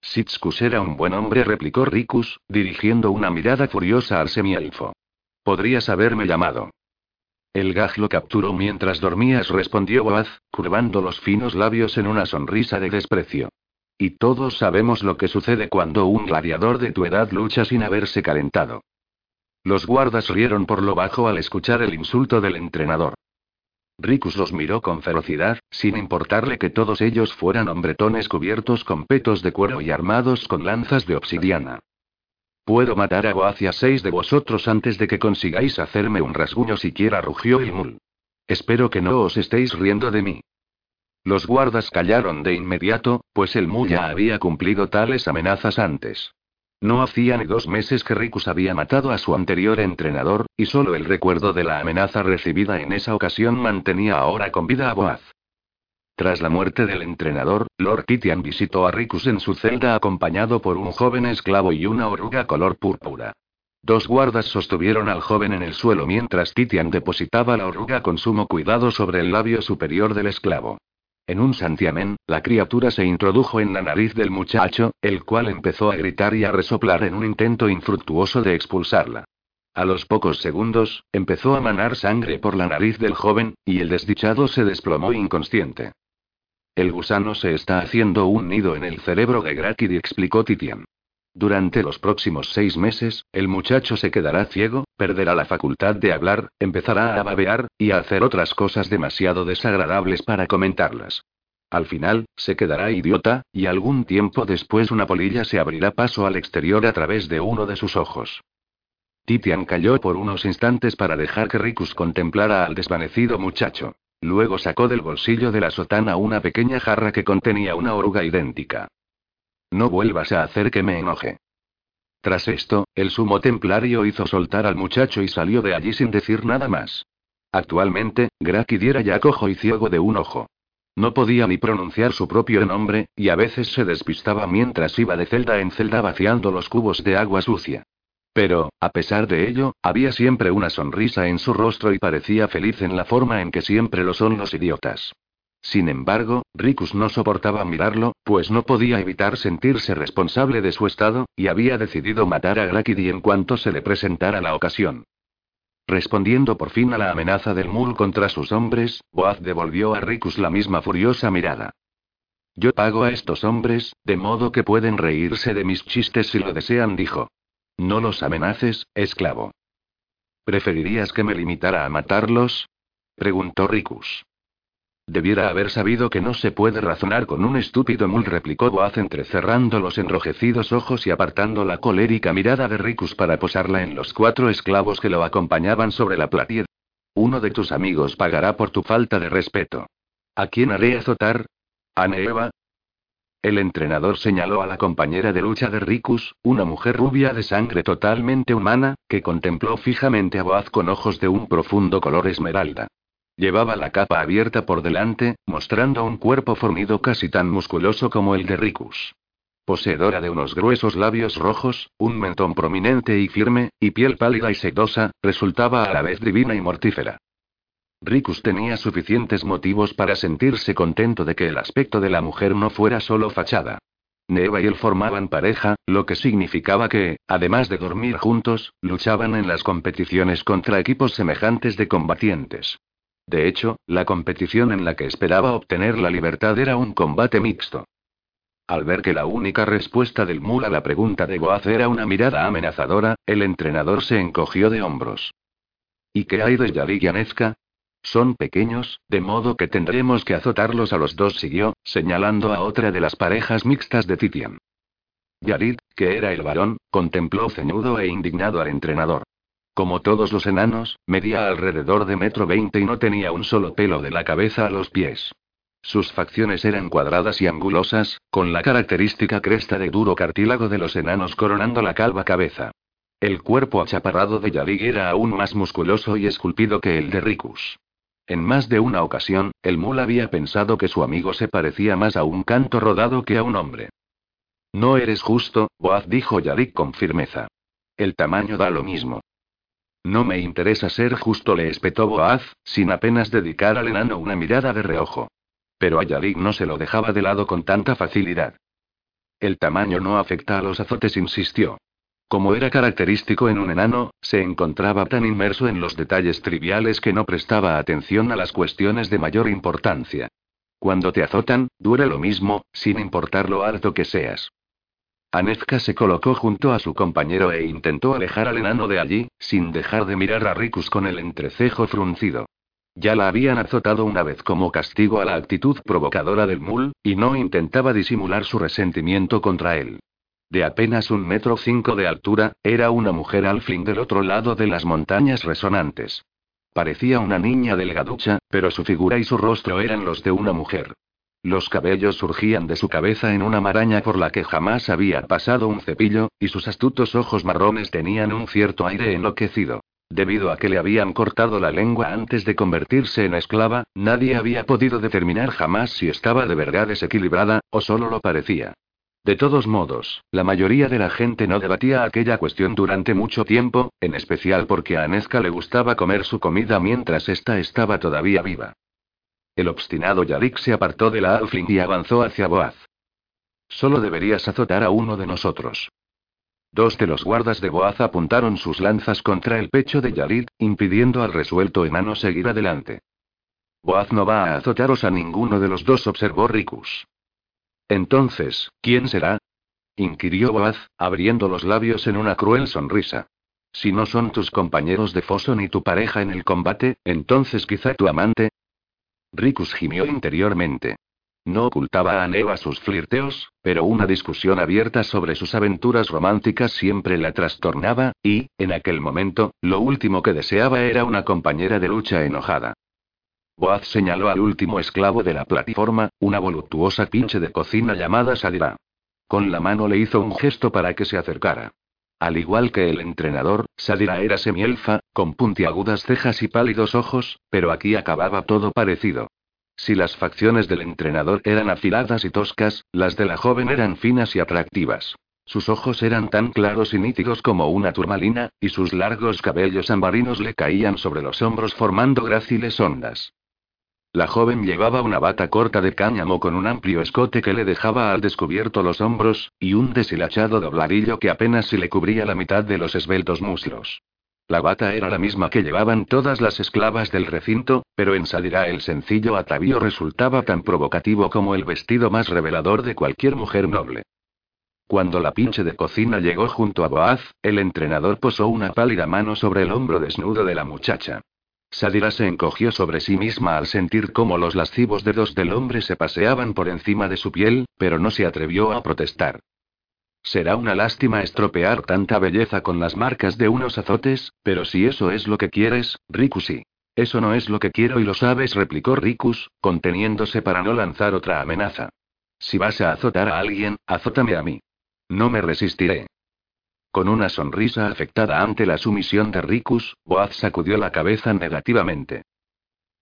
Sitskus era un buen hombre, replicó Ricus, dirigiendo una mirada furiosa al semielfo. Podrías haberme llamado. El gaj lo capturó mientras dormías, respondió Boaz, curvando los finos labios en una sonrisa de desprecio. Y todos sabemos lo que sucede cuando un gladiador de tu edad lucha sin haberse calentado. Los guardas rieron por lo bajo al escuchar el insulto del entrenador. Ricus los miró con ferocidad, sin importarle que todos ellos fueran hombretones cubiertos con petos de cuero y armados con lanzas de obsidiana. Puedo matar a Boaz y a seis de vosotros antes de que consigáis hacerme un rasguño siquiera, rugió el mul. Espero que no os estéis riendo de mí. Los guardas callaron de inmediato, pues el mul ya había cumplido tales amenazas antes. No hacía ni dos meses que Ricus había matado a su anterior entrenador, y solo el recuerdo de la amenaza recibida en esa ocasión mantenía ahora con vida a Boaz. Tras la muerte del entrenador, Lord Titian visitó a Ricus en su celda acompañado por un joven esclavo y una oruga color púrpura. Dos guardas sostuvieron al joven en el suelo mientras Titian depositaba la oruga con sumo cuidado sobre el labio superior del esclavo. En un santiamén, la criatura se introdujo en la nariz del muchacho, el cual empezó a gritar y a resoplar en un intento infructuoso de expulsarla. A los pocos segundos, empezó a manar sangre por la nariz del joven, y el desdichado se desplomó inconsciente. El gusano se está haciendo un nido en el cerebro de Grakid, explicó Titian. Durante los próximos seis meses, el muchacho se quedará ciego, perderá la facultad de hablar, empezará a babear, y a hacer otras cosas demasiado desagradables para comentarlas. Al final, se quedará idiota, y algún tiempo después una polilla se abrirá paso al exterior a través de uno de sus ojos. Titian calló por unos instantes para dejar que Ricus contemplara al desvanecido muchacho. Luego sacó del bolsillo de la sotana una pequeña jarra que contenía una oruga idéntica. No vuelvas a hacer que me enoje. Tras esto, el sumo templario hizo soltar al muchacho y salió de allí sin decir nada más. Actualmente, Graki era ya cojo y ciego de un ojo. No podía ni pronunciar su propio nombre, y a veces se despistaba mientras iba de celda en celda vaciando los cubos de agua sucia. Pero, a pesar de ello, había siempre una sonrisa en su rostro y parecía feliz en la forma en que siempre lo son los idiotas. Sin embargo, Ricus no soportaba mirarlo, pues no podía evitar sentirse responsable de su estado, y había decidido matar a Grakidi en cuanto se le presentara la ocasión. Respondiendo por fin a la amenaza del mul contra sus hombres, Boaz devolvió a Ricus la misma furiosa mirada. Yo pago a estos hombres, de modo que pueden reírse de mis chistes si lo desean, dijo. No los amenaces, esclavo. ¿Preferirías que me limitara a matarlos? preguntó Ricus. Debiera haber sabido que no se puede razonar con un estúpido mul, replicó Boaz entrecerrando los enrojecidos ojos y apartando la colérica mirada de Ricus para posarla en los cuatro esclavos que lo acompañaban sobre la platier. Uno de tus amigos pagará por tu falta de respeto. ¿A quién haré azotar? ¿A Neeva? El entrenador señaló a la compañera de lucha de Ricus, una mujer rubia de sangre totalmente humana, que contempló fijamente a Boaz con ojos de un profundo color esmeralda. Llevaba la capa abierta por delante, mostrando un cuerpo fornido casi tan musculoso como el de Ricus. Poseedora de unos gruesos labios rojos, un mentón prominente y firme, y piel pálida y sedosa, resultaba a la vez divina y mortífera. Ricus tenía suficientes motivos para sentirse contento de que el aspecto de la mujer no fuera solo fachada. Neva y él formaban pareja, lo que significaba que, además de dormir juntos, luchaban en las competiciones contra equipos semejantes de combatientes. De hecho, la competición en la que esperaba obtener la libertad era un combate mixto. Al ver que la única respuesta del mul a la pregunta de Boaz era una mirada amenazadora, el entrenador se encogió de hombros. ¿Y qué hay de Yadik y Anezka? Son pequeños, de modo que tendremos que azotarlos a los dos, siguió, señalando a otra de las parejas mixtas de Titian. Yarid, que era el varón, contempló ceñudo e indignado al entrenador. Como todos los enanos, medía alrededor de metro veinte y no tenía un solo pelo de la cabeza a los pies. Sus facciones eran cuadradas y angulosas, con la característica cresta de duro cartílago de los enanos coronando la calva cabeza. El cuerpo achaparrado de Yadig era aún más musculoso y esculpido que el de Ricus. En más de una ocasión, el mul había pensado que su amigo se parecía más a un canto rodado que a un hombre. No eres justo, Boaz dijo Yadik con firmeza. El tamaño da lo mismo. No me interesa ser justo, le espetó Boaz, sin apenas dedicar al enano una mirada de reojo. Pero a Yadik no se lo dejaba de lado con tanta facilidad. El tamaño no afecta a los azotes, insistió. Como era característico en un enano, se encontraba tan inmerso en los detalles triviales que no prestaba atención a las cuestiones de mayor importancia. Cuando te azotan, dura lo mismo, sin importar lo alto que seas. Anezka se colocó junto a su compañero e intentó alejar al enano de allí, sin dejar de mirar a Ricus con el entrecejo fruncido. Ya la habían azotado una vez como castigo a la actitud provocadora del mul, y no intentaba disimular su resentimiento contra él. De apenas un metro cinco de altura, era una mujer al fin del otro lado de las montañas resonantes. Parecía una niña delgaducha, pero su figura y su rostro eran los de una mujer. Los cabellos surgían de su cabeza en una maraña por la que jamás había pasado un cepillo, y sus astutos ojos marrones tenían un cierto aire enloquecido. Debido a que le habían cortado la lengua antes de convertirse en esclava, nadie había podido determinar jamás si estaba de verdad desequilibrada, o solo lo parecía. De todos modos, la mayoría de la gente no debatía aquella cuestión durante mucho tiempo, en especial porque a Anezka le gustaba comer su comida mientras ésta estaba todavía viva. El obstinado Yarik se apartó de la Alfling y avanzó hacia Boaz. Solo deberías azotar a uno de nosotros. Dos de los guardas de Boaz apuntaron sus lanzas contra el pecho de Yarid, impidiendo al resuelto enano seguir adelante. Boaz no va a azotaros a ninguno de los dos, observó Rikus. Entonces, ¿quién será? inquirió Boaz, abriendo los labios en una cruel sonrisa. Si no son tus compañeros de foso ni tu pareja en el combate, entonces quizá tu amante, Rikus gimió interiormente. No ocultaba a Neva sus flirteos, pero una discusión abierta sobre sus aventuras románticas siempre la trastornaba, y, en aquel momento, lo último que deseaba era una compañera de lucha enojada. Boaz señaló al último esclavo de la plataforma, una voluptuosa pinche de cocina llamada Sadira. Con la mano le hizo un gesto para que se acercara. Al igual que el entrenador, Sadira era semielfa, con puntiagudas cejas y pálidos ojos, pero aquí acababa todo parecido. Si las facciones del entrenador eran afiladas y toscas, las de la joven eran finas y atractivas. Sus ojos eran tan claros y nítidos como una turmalina, y sus largos cabellos ambarinos le caían sobre los hombros formando gráciles ondas. La joven llevaba una bata corta de cáñamo con un amplio escote que le dejaba al descubierto los hombros, y un deshilachado dobladillo que apenas si le cubría la mitad de los esbeltos muslos. La bata era la misma que llevaban todas las esclavas del recinto, pero en Sadira el sencillo atavío resultaba tan provocativo como el vestido más revelador de cualquier mujer noble. Cuando la pinche de cocina llegó junto a Boaz, el entrenador posó una pálida mano sobre el hombro desnudo de la muchacha. Sadira se encogió sobre sí misma al sentir cómo los lascivos dedos del hombre se paseaban por encima de su piel, pero no se atrevió a protestar. Será una lástima estropear tanta belleza con las marcas de unos azotes, pero si eso es lo que quieres, Rikus sí. Eso no es lo que quiero y lo sabes, replicó Rikus, conteniéndose para no lanzar otra amenaza. Si vas a azotar a alguien, azótame a mí. No me resistiré. Con una sonrisa afectada ante la sumisión de Rikus, Boaz sacudió la cabeza negativamente.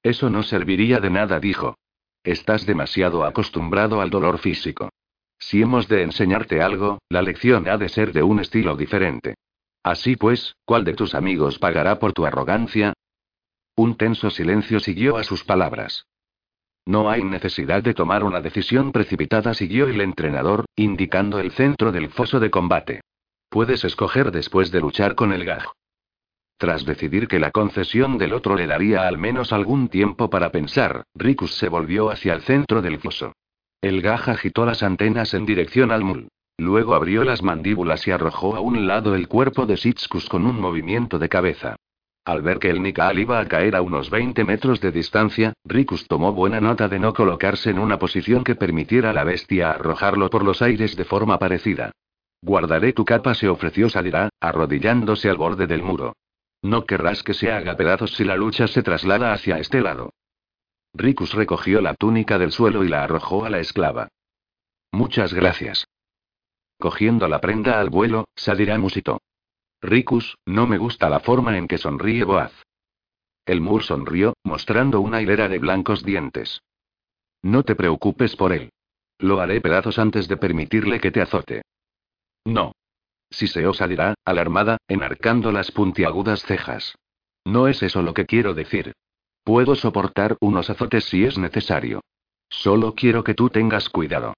Eso no serviría de nada, dijo. Estás demasiado acostumbrado al dolor físico. Si hemos de enseñarte algo, la lección ha de ser de un estilo diferente. Así pues, ¿cuál de tus amigos pagará por tu arrogancia? Un tenso silencio siguió a sus palabras. No hay necesidad de tomar una decisión precipitada, siguió el entrenador, indicando el centro del foso de combate. Puedes escoger después de luchar con el gaj. Tras decidir que la concesión del otro le daría al menos algún tiempo para pensar, Rikus se volvió hacia el centro del foso. El gaj agitó las antenas en dirección al mul. Luego abrió las mandíbulas y arrojó a un lado el cuerpo de Sitskus con un movimiento de cabeza. Al ver que el Nikal iba a caer a unos 20 metros de distancia, Rikus tomó buena nota de no colocarse en una posición que permitiera a la bestia arrojarlo por los aires de forma parecida. Guardaré tu capa, se ofreció Sadira, arrodillándose al borde del muro. No querrás que se haga pedazos si la lucha se traslada hacia este lado. Rikus recogió la túnica del suelo y la arrojó a la esclava. Muchas gracias. Cogiendo la prenda al vuelo, Sadira musitó. Rikus, no me gusta la forma en que sonríe Boaz. El Mur sonrió, mostrando una hilera de blancos dientes. No te preocupes por él. Lo haré pedazos antes de permitirle que te azote. No. Siseó salirá, alarmada, enarcando las puntiagudas cejas. No es eso lo que quiero decir. Puedo soportar unos azotes si es necesario. Solo quiero que tú tengas cuidado.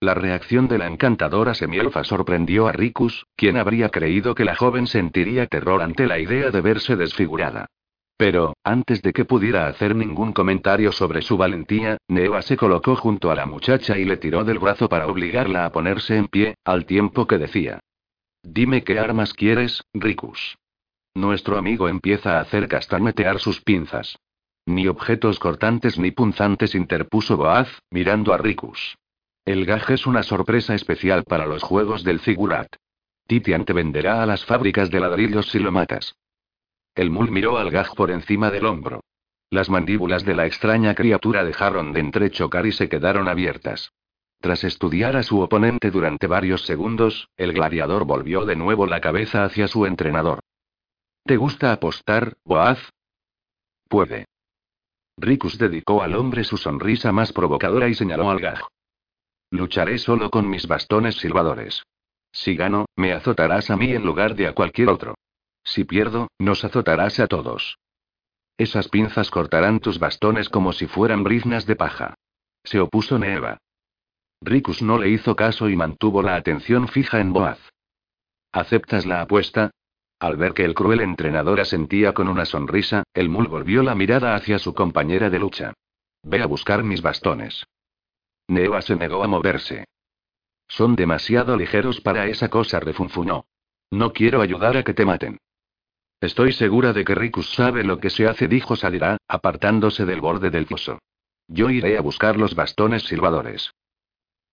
La reacción de la encantadora semielfa sorprendió a Rikus, quien habría creído que la joven sentiría terror ante la idea de verse desfigurada. Pero, antes de que pudiera hacer ningún comentario sobre su valentía, Neva se colocó junto a la muchacha y le tiró del brazo para obligarla a ponerse en pie, al tiempo que decía. Dime qué armas quieres, Rikus. Nuestro amigo empieza a hacer castañetear sus pinzas. Ni objetos cortantes ni punzantes interpuso Boaz, mirando a Ricus. El gaj es una sorpresa especial para los juegos del Zigurat. Titian te venderá a las fábricas de ladrillos si lo matas. El mul miró al gaj por encima del hombro. Las mandíbulas de la extraña criatura dejaron de entrechocar y se quedaron abiertas. Tras estudiar a su oponente durante varios segundos, el gladiador volvió de nuevo la cabeza hacia su entrenador. ¿Te gusta apostar, Boaz? Puede. Ricus dedicó al hombre su sonrisa más provocadora y señaló al gaj. Lucharé solo con mis bastones silbadores. Si gano, me azotarás a mí en lugar de a cualquier otro. Si pierdo, nos azotarás a todos. Esas pinzas cortarán tus bastones como si fueran briznas de paja. Se opuso Neva. Ricus no le hizo caso y mantuvo la atención fija en Boaz. ¿Aceptas la apuesta? Al ver que el cruel entrenador asentía con una sonrisa, el mul volvió la mirada hacia su compañera de lucha. Ve a buscar mis bastones. Neva se negó a moverse. Son demasiado ligeros para esa cosa, refunfuñó. No quiero ayudar a que te maten. Estoy segura de que Ricus sabe lo que se hace, dijo Salirá, apartándose del borde del foso. Yo iré a buscar los bastones silbadores.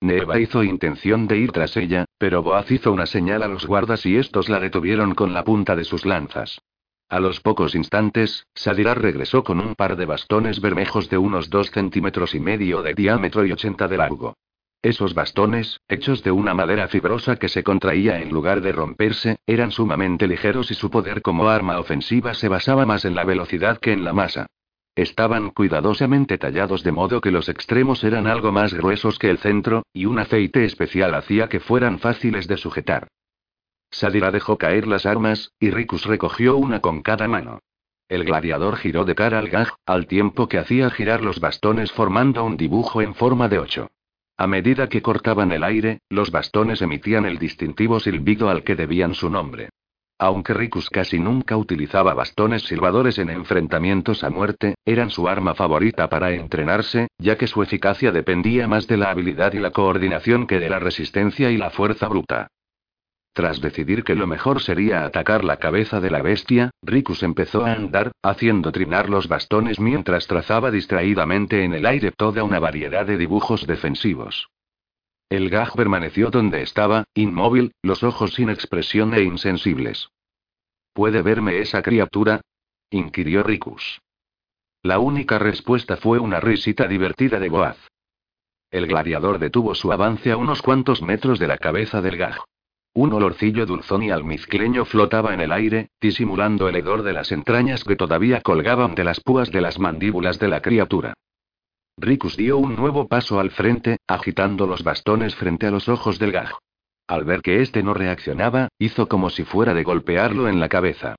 Neva hizo intención de ir tras ella, pero Boaz hizo una señal a los guardas y estos la detuvieron con la punta de sus lanzas. A los pocos instantes, Sadira regresó con un par de bastones bermejos de unos dos centímetros y medio de diámetro y 80 de largo. Esos bastones, hechos de una madera fibrosa que se contraía en lugar de romperse, eran sumamente ligeros y su poder como arma ofensiva se basaba más en la velocidad que en la masa. Estaban cuidadosamente tallados de modo que los extremos eran algo más gruesos que el centro, y un aceite especial hacía que fueran fáciles de sujetar. Sadira dejó caer las armas, y Ricus recogió una con cada mano. El gladiador giró de cara al gaj, al tiempo que hacía girar los bastones formando un dibujo en forma de ocho. A medida que cortaban el aire, los bastones emitían el distintivo silbido al que debían su nombre. Aunque Ricus casi nunca utilizaba bastones silbadores en enfrentamientos a muerte, eran su arma favorita para entrenarse, ya que su eficacia dependía más de la habilidad y la coordinación que de la resistencia y la fuerza bruta. Tras decidir que lo mejor sería atacar la cabeza de la bestia, Ricus empezó a andar, haciendo trinar los bastones mientras trazaba distraídamente en el aire toda una variedad de dibujos defensivos. El gaj permaneció donde estaba, inmóvil, los ojos sin expresión e insensibles. ¿Puede verme esa criatura? inquirió Ricus. La única respuesta fue una risita divertida de Boaz. El gladiador detuvo su avance a unos cuantos metros de la cabeza del gaj. Un olorcillo dulzón y almizcleño flotaba en el aire, disimulando el hedor de las entrañas que todavía colgaban de las púas de las mandíbulas de la criatura. Ricus dio un nuevo paso al frente, agitando los bastones frente a los ojos del gaj. Al ver que éste no reaccionaba, hizo como si fuera de golpearlo en la cabeza.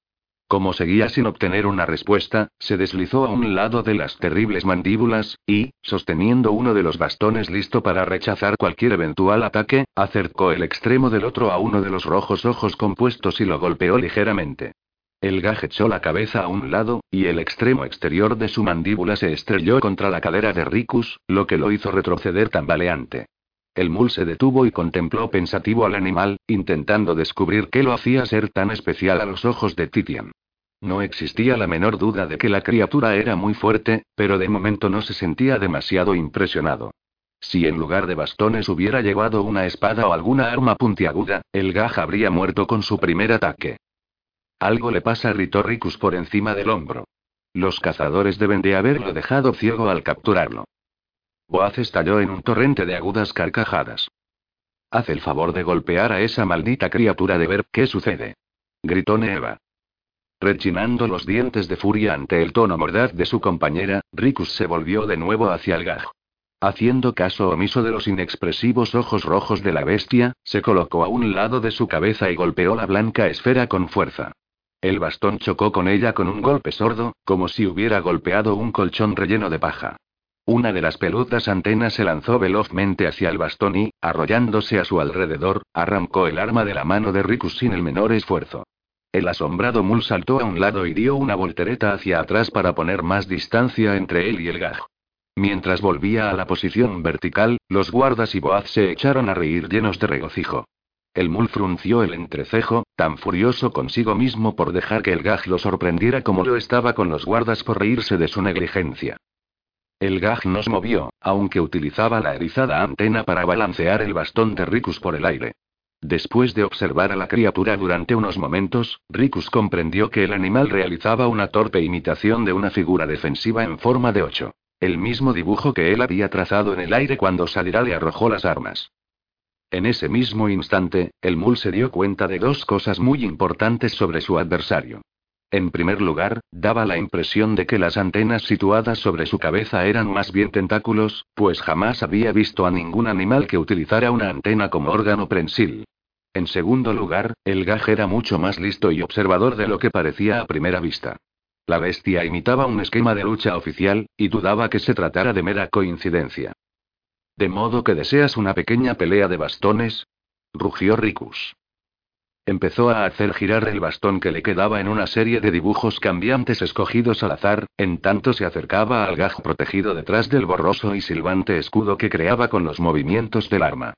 Como seguía sin obtener una respuesta, se deslizó a un lado de las terribles mandíbulas, y, sosteniendo uno de los bastones listo para rechazar cualquier eventual ataque, acercó el extremo del otro a uno de los rojos ojos compuestos y lo golpeó ligeramente. El gaj echó la cabeza a un lado, y el extremo exterior de su mandíbula se estrelló contra la cadera de Ricus, lo que lo hizo retroceder tambaleante. El mul se detuvo y contempló pensativo al animal, intentando descubrir qué lo hacía ser tan especial a los ojos de Titian. No existía la menor duda de que la criatura era muy fuerte, pero de momento no se sentía demasiado impresionado. Si en lugar de bastones hubiera llevado una espada o alguna arma puntiaguda, el gaj habría muerto con su primer ataque. Algo le pasa, a Ricus por encima del hombro. Los cazadores deben de haberlo dejado ciego al capturarlo. Boaz estalló en un torrente de agudas carcajadas. Haz el favor de golpear a esa maldita criatura de ver qué sucede. Gritó Neva. Rechinando los dientes de furia ante el tono mordaz de su compañera, Ricus se volvió de nuevo hacia el gaj. Haciendo caso omiso de los inexpresivos ojos rojos de la bestia, se colocó a un lado de su cabeza y golpeó la blanca esfera con fuerza. El bastón chocó con ella con un golpe sordo, como si hubiera golpeado un colchón relleno de paja. Una de las peludas antenas se lanzó velozmente hacia el bastón y, arrollándose a su alrededor, arrancó el arma de la mano de Ricus sin el menor esfuerzo. El asombrado mul saltó a un lado y dio una voltereta hacia atrás para poner más distancia entre él y el gaj. Mientras volvía a la posición vertical, los guardas y Boaz se echaron a reír llenos de regocijo. El mul frunció el entrecejo, tan furioso consigo mismo por dejar que el gaj lo sorprendiera como lo estaba con los guardas por reírse de su negligencia. El gaj no se movió, aunque utilizaba la erizada antena para balancear el bastón de Ricus por el aire. Después de observar a la criatura durante unos momentos, Ricus comprendió que el animal realizaba una torpe imitación de una figura defensiva en forma de ocho. El mismo dibujo que él había trazado en el aire cuando Salira le arrojó las armas. En ese mismo instante, el mul se dio cuenta de dos cosas muy importantes sobre su adversario. En primer lugar, daba la impresión de que las antenas situadas sobre su cabeza eran más bien tentáculos, pues jamás había visto a ningún animal que utilizara una antena como órgano prensil. En segundo lugar, el gaj era mucho más listo y observador de lo que parecía a primera vista. La bestia imitaba un esquema de lucha oficial, y dudaba que se tratara de mera coincidencia. ¿De modo que deseas una pequeña pelea de bastones? rugió Ricus. Empezó a hacer girar el bastón que le quedaba en una serie de dibujos cambiantes escogidos al azar, en tanto se acercaba al gaj protegido detrás del borroso y silbante escudo que creaba con los movimientos del arma.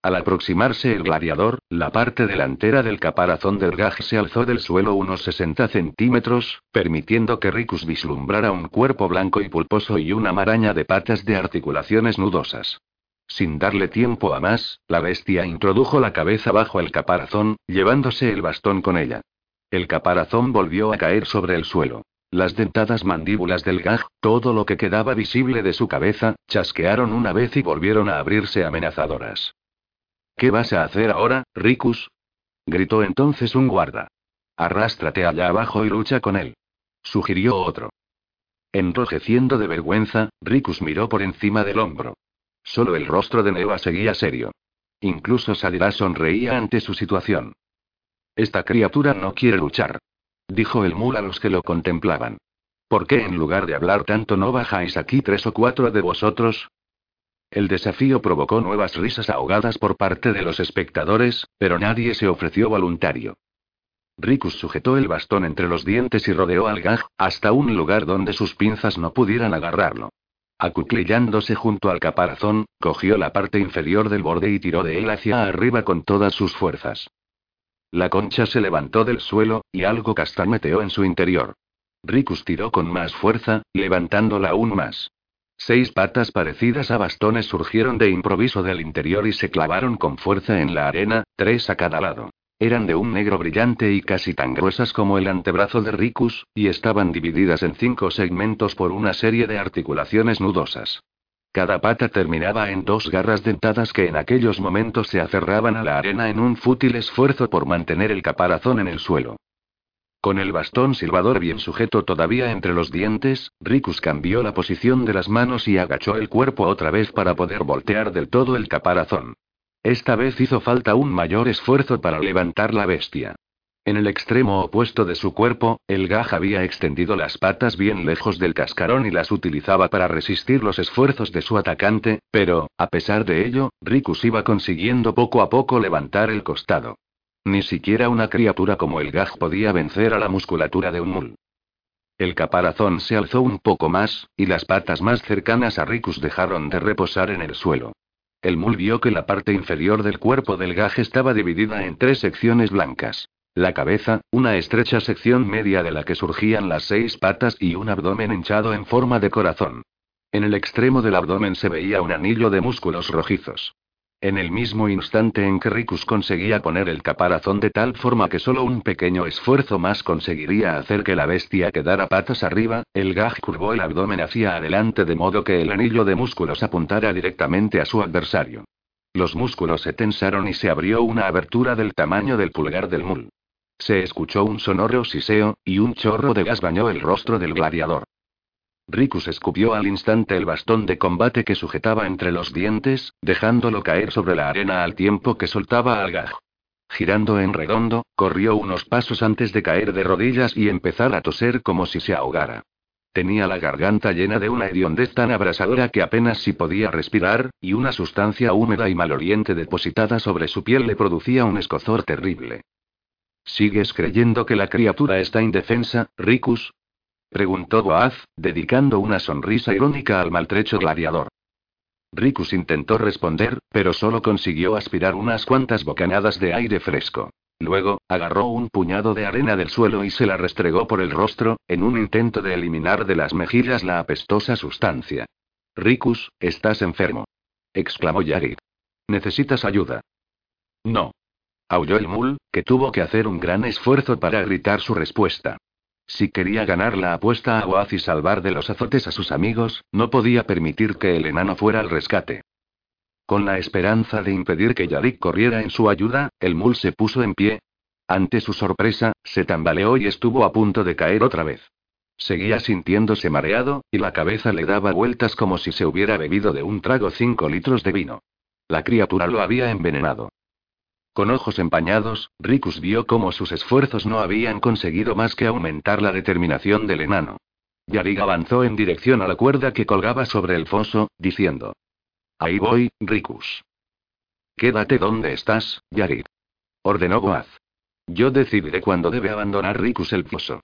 Al aproximarse el gladiador, la parte delantera del caparazón del gaj se alzó del suelo unos 60 centímetros, permitiendo que Ricus vislumbrara un cuerpo blanco y pulposo y una maraña de patas de articulaciones nudosas. Sin darle tiempo a más, la bestia introdujo la cabeza bajo el caparazón, llevándose el bastón con ella. El caparazón volvió a caer sobre el suelo. Las dentadas mandíbulas del gaj, todo lo que quedaba visible de su cabeza, chasquearon una vez y volvieron a abrirse amenazadoras. ¿Qué vas a hacer ahora, Ricus? gritó entonces un guarda. Arrástrate allá abajo y lucha con él. Sugirió otro. Enrojeciendo de vergüenza, Ricus miró por encima del hombro. Solo el rostro de Neva seguía serio. Incluso Salirá sonreía ante su situación. Esta criatura no quiere luchar. Dijo el mul a los que lo contemplaban. ¿Por qué en lugar de hablar tanto no bajáis aquí tres o cuatro de vosotros? El desafío provocó nuevas risas ahogadas por parte de los espectadores, pero nadie se ofreció voluntario. Ricus sujetó el bastón entre los dientes y rodeó al gaj, hasta un lugar donde sus pinzas no pudieran agarrarlo. Acuclillándose junto al caparazón, cogió la parte inferior del borde y tiró de él hacia arriba con todas sus fuerzas. La concha se levantó del suelo, y algo castañeteó en su interior. Ricus tiró con más fuerza, levantándola aún más. Seis patas parecidas a bastones surgieron de improviso del interior y se clavaron con fuerza en la arena, tres a cada lado. Eran de un negro brillante y casi tan gruesas como el antebrazo de Ricus, y estaban divididas en cinco segmentos por una serie de articulaciones nudosas. Cada pata terminaba en dos garras dentadas que en aquellos momentos se aferraban a la arena en un fútil esfuerzo por mantener el caparazón en el suelo. Con el bastón silbador bien sujeto todavía entre los dientes, Ricus cambió la posición de las manos y agachó el cuerpo otra vez para poder voltear del todo el caparazón. Esta vez hizo falta un mayor esfuerzo para levantar la bestia. En el extremo opuesto de su cuerpo, el gaj había extendido las patas bien lejos del cascarón y las utilizaba para resistir los esfuerzos de su atacante, pero, a pesar de ello, Ricus iba consiguiendo poco a poco levantar el costado. Ni siquiera una criatura como el Gaj podía vencer a la musculatura de un mul. El caparazón se alzó un poco más, y las patas más cercanas a Ricus dejaron de reposar en el suelo. El mul vio que la parte inferior del cuerpo del Gaj estaba dividida en tres secciones blancas. La cabeza, una estrecha sección media de la que surgían las seis patas y un abdomen hinchado en forma de corazón. En el extremo del abdomen se veía un anillo de músculos rojizos. En el mismo instante en que Ricus conseguía poner el caparazón de tal forma que solo un pequeño esfuerzo más conseguiría hacer que la bestia quedara patas arriba, el gaj curvó el abdomen hacia adelante de modo que el anillo de músculos apuntara directamente a su adversario. Los músculos se tensaron y se abrió una abertura del tamaño del pulgar del mul. Se escuchó un sonoro siseo, y un chorro de gas bañó el rostro del gladiador. Ricus escupió al instante el bastón de combate que sujetaba entre los dientes, dejándolo caer sobre la arena al tiempo que soltaba al gaj. Girando en redondo, corrió unos pasos antes de caer de rodillas y empezar a toser como si se ahogara. Tenía la garganta llena de una hediondez tan abrasadora que apenas si podía respirar, y una sustancia húmeda y maloliente depositada sobre su piel le producía un escozor terrible. ¿Sigues creyendo que la criatura está indefensa, Ricus? Preguntó Boaz, dedicando una sonrisa irónica al maltrecho gladiador. Rikus intentó responder, pero solo consiguió aspirar unas cuantas bocanadas de aire fresco. Luego, agarró un puñado de arena del suelo y se la restregó por el rostro, en un intento de eliminar de las mejillas la apestosa sustancia. Rikus, estás enfermo. exclamó Yarik. Necesitas ayuda. No. Aulló el mul, que tuvo que hacer un gran esfuerzo para gritar su respuesta. Si quería ganar la apuesta a Oaz y salvar de los azotes a sus amigos, no podía permitir que el enano fuera al rescate. Con la esperanza de impedir que Yarik corriera en su ayuda, el mul se puso en pie. Ante su sorpresa, se tambaleó y estuvo a punto de caer otra vez. Seguía sintiéndose mareado, y la cabeza le daba vueltas como si se hubiera bebido de un trago cinco litros de vino. La criatura lo había envenenado. Con ojos empañados, Ricus vio cómo sus esfuerzos no habían conseguido más que aumentar la determinación del enano. Yarig avanzó en dirección a la cuerda que colgaba sobre el foso, diciendo: Ahí voy, Ricus. Quédate donde estás, Yarig. Ordenó Goaz. Yo decidiré cuándo debe abandonar Ricus el foso.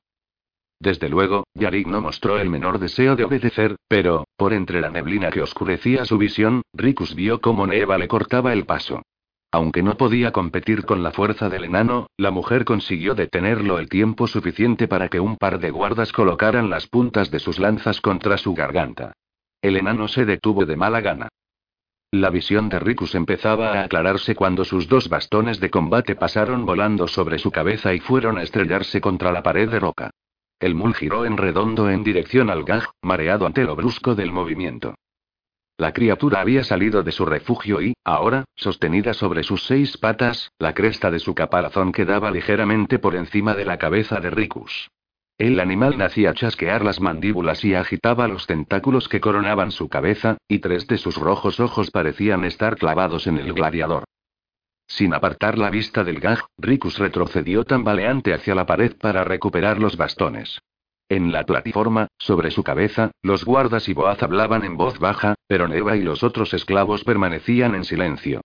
Desde luego, Yarig no mostró el menor deseo de obedecer, pero, por entre la neblina que oscurecía su visión, Ricus vio cómo Neva le cortaba el paso. Aunque no podía competir con la fuerza del enano, la mujer consiguió detenerlo el tiempo suficiente para que un par de guardas colocaran las puntas de sus lanzas contra su garganta. El enano se detuvo de mala gana. La visión de Ricus empezaba a aclararse cuando sus dos bastones de combate pasaron volando sobre su cabeza y fueron a estrellarse contra la pared de roca. El mul giró en redondo en dirección al gaj, mareado ante lo brusco del movimiento. La criatura había salido de su refugio y, ahora, sostenida sobre sus seis patas, la cresta de su caparazón quedaba ligeramente por encima de la cabeza de Ricus. El animal nacía chasquear las mandíbulas y agitaba los tentáculos que coronaban su cabeza, y tres de sus rojos ojos parecían estar clavados en el gladiador. Sin apartar la vista del gag, Ricus retrocedió tambaleante hacia la pared para recuperar los bastones. En la plataforma, sobre su cabeza, los guardas y Boaz hablaban en voz baja, pero Neva y los otros esclavos permanecían en silencio.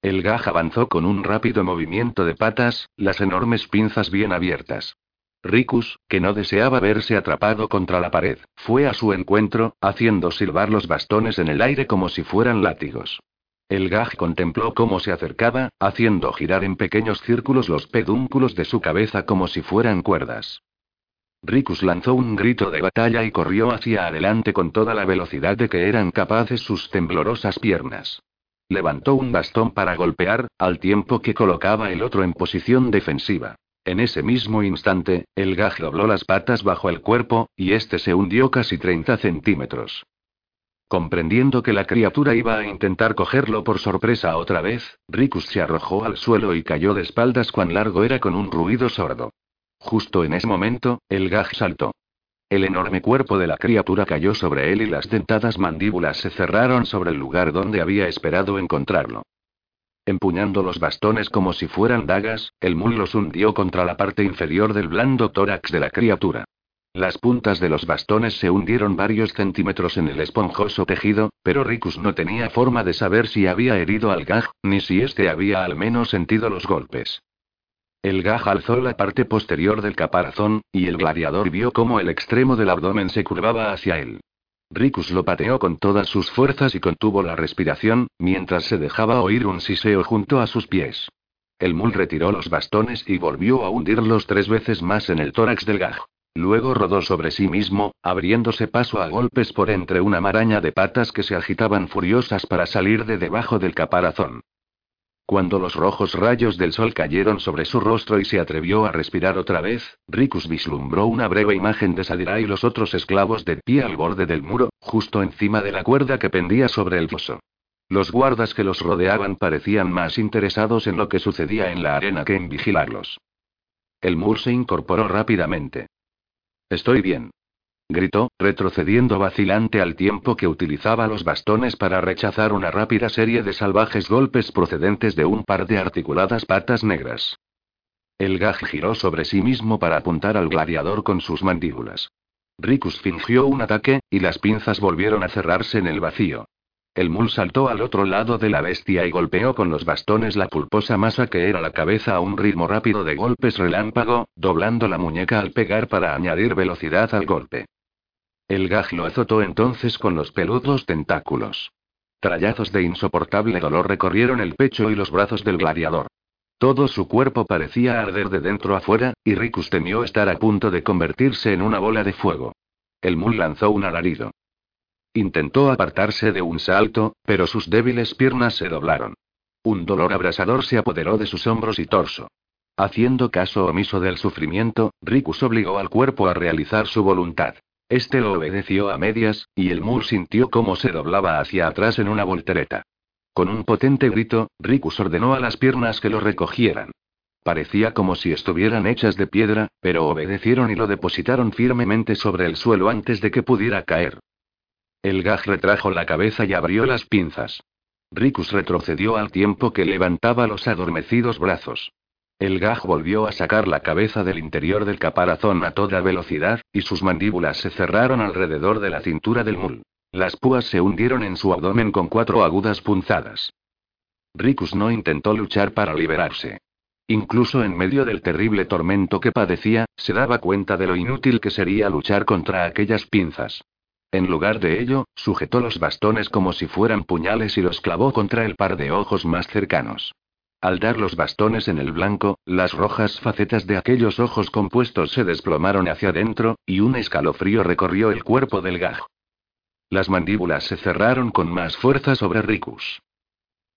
El gaj avanzó con un rápido movimiento de patas, las enormes pinzas bien abiertas. Ricus, que no deseaba verse atrapado contra la pared, fue a su encuentro, haciendo silbar los bastones en el aire como si fueran látigos. El gaj contempló cómo se acercaba, haciendo girar en pequeños círculos los pedúnculos de su cabeza como si fueran cuerdas. Ricus lanzó un grito de batalla y corrió hacia adelante con toda la velocidad de que eran capaces sus temblorosas piernas. Levantó un bastón para golpear, al tiempo que colocaba el otro en posición defensiva. En ese mismo instante, el gaj dobló las patas bajo el cuerpo, y este se hundió casi 30 centímetros. Comprendiendo que la criatura iba a intentar cogerlo por sorpresa otra vez, Ricus se arrojó al suelo y cayó de espaldas cuán largo era con un ruido sordo. Justo en ese momento, el gaj saltó. El enorme cuerpo de la criatura cayó sobre él y las dentadas mandíbulas se cerraron sobre el lugar donde había esperado encontrarlo. Empuñando los bastones como si fueran dagas, el mul los hundió contra la parte inferior del blando tórax de la criatura. Las puntas de los bastones se hundieron varios centímetros en el esponjoso tejido, pero Ricus no tenía forma de saber si había herido al gaj, ni si éste había al menos sentido los golpes. El gaj alzó la parte posterior del caparazón, y el gladiador vio cómo el extremo del abdomen se curvaba hacia él. Ricus lo pateó con todas sus fuerzas y contuvo la respiración, mientras se dejaba oír un siseo junto a sus pies. El mul retiró los bastones y volvió a hundirlos tres veces más en el tórax del gaj. Luego rodó sobre sí mismo, abriéndose paso a golpes por entre una maraña de patas que se agitaban furiosas para salir de debajo del caparazón. Cuando los rojos rayos del sol cayeron sobre su rostro y se atrevió a respirar otra vez, Ricus vislumbró una breve imagen de Sadira y los otros esclavos de pie al borde del muro, justo encima de la cuerda que pendía sobre el foso. Los guardas que los rodeaban parecían más interesados en lo que sucedía en la arena que en vigilarlos. El mur se incorporó rápidamente. Estoy bien gritó, retrocediendo vacilante al tiempo que utilizaba los bastones para rechazar una rápida serie de salvajes golpes procedentes de un par de articuladas patas negras. El gaj giró sobre sí mismo para apuntar al gladiador con sus mandíbulas. Ricus fingió un ataque, y las pinzas volvieron a cerrarse en el vacío. El mul saltó al otro lado de la bestia y golpeó con los bastones la pulposa masa que era la cabeza a un ritmo rápido de golpes relámpago, doblando la muñeca al pegar para añadir velocidad al golpe. El gaj lo azotó entonces con los peludos tentáculos. Trayazos de insoportable dolor recorrieron el pecho y los brazos del gladiador. Todo su cuerpo parecía arder de dentro a fuera, y Ricus temió estar a punto de convertirse en una bola de fuego. El mul lanzó un alarido. Intentó apartarse de un salto, pero sus débiles piernas se doblaron. Un dolor abrasador se apoderó de sus hombros y torso. Haciendo caso omiso del sufrimiento, Ricus obligó al cuerpo a realizar su voluntad. Este lo obedeció a medias, y el mul sintió cómo se doblaba hacia atrás en una voltereta. Con un potente grito, Ricus ordenó a las piernas que lo recogieran. Parecía como si estuvieran hechas de piedra, pero obedecieron y lo depositaron firmemente sobre el suelo antes de que pudiera caer. El gaj retrajo la cabeza y abrió las pinzas. Ricus retrocedió al tiempo que levantaba los adormecidos brazos. El gaj volvió a sacar la cabeza del interior del caparazón a toda velocidad, y sus mandíbulas se cerraron alrededor de la cintura del mul. Las púas se hundieron en su abdomen con cuatro agudas punzadas. Ricus no intentó luchar para liberarse. Incluso en medio del terrible tormento que padecía, se daba cuenta de lo inútil que sería luchar contra aquellas pinzas. En lugar de ello, sujetó los bastones como si fueran puñales y los clavó contra el par de ojos más cercanos. Al dar los bastones en el blanco, las rojas facetas de aquellos ojos compuestos se desplomaron hacia adentro, y un escalofrío recorrió el cuerpo del gaj. Las mandíbulas se cerraron con más fuerza sobre Ricus.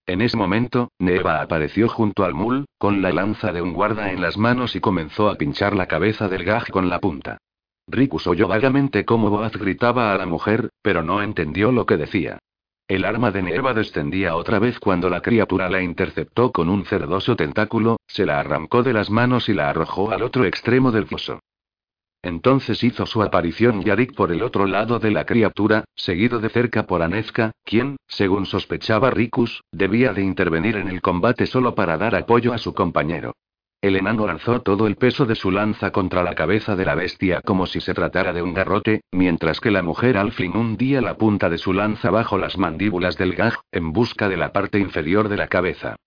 En ese momento, Neva apareció junto al mul, con la lanza de un guarda en las manos y comenzó a pinchar la cabeza del gaj con la punta. Ricus oyó vagamente cómo Boaz gritaba a la mujer, pero no entendió lo que decía. El arma de Neva descendía otra vez cuando la criatura la interceptó con un cerdoso tentáculo, se la arrancó de las manos y la arrojó al otro extremo del foso. Entonces hizo su aparición Yarik por el otro lado de la criatura, seguido de cerca por Anezka, quien, según sospechaba Ricus, debía de intervenir en el combate solo para dar apoyo a su compañero. El enano lanzó todo el peso de su lanza contra la cabeza de la bestia como si se tratara de un garrote, mientras que la mujer Alfling hundía la punta de su lanza bajo las mandíbulas del gaj, en busca de la parte inferior de la cabeza.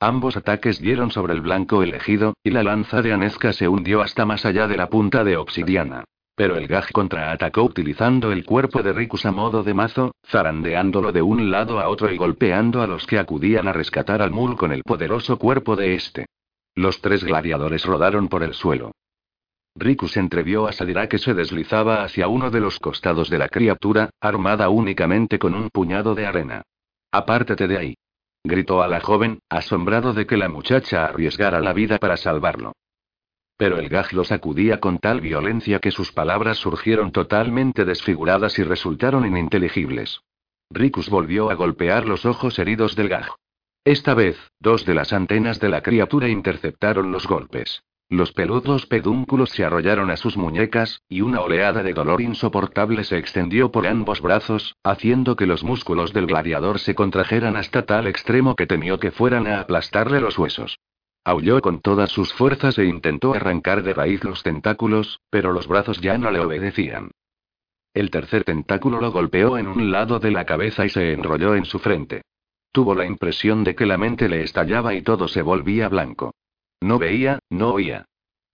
Ambos ataques dieron sobre el blanco elegido, y la lanza de Anezka se hundió hasta más allá de la punta de obsidiana. Pero el gaj contraatacó utilizando el cuerpo de Ricus a modo de mazo, zarandeándolo de un lado a otro y golpeando a los que acudían a rescatar al mul con el poderoso cuerpo de este. Los tres gladiadores rodaron por el suelo. Ricus entrevió a Sadira que se deslizaba hacia uno de los costados de la criatura, armada únicamente con un puñado de arena. Apártate de ahí. Gritó a la joven, asombrado de que la muchacha arriesgara la vida para salvarlo. Pero el gaj lo sacudía con tal violencia que sus palabras surgieron totalmente desfiguradas y resultaron ininteligibles. Ricus volvió a golpear los ojos heridos del gaj. Esta vez, dos de las antenas de la criatura interceptaron los golpes. Los peludos pedúnculos se arrollaron a sus muñecas, y una oleada de dolor insoportable se extendió por ambos brazos, haciendo que los músculos del gladiador se contrajeran hasta tal extremo que temió que fueran a aplastarle los huesos. Aulló con todas sus fuerzas e intentó arrancar de raíz los tentáculos, pero los brazos ya no le obedecían. El tercer tentáculo lo golpeó en un lado de la cabeza y se enrolló en su frente. Tuvo la impresión de que la mente le estallaba y todo se volvía blanco. No veía, no oía.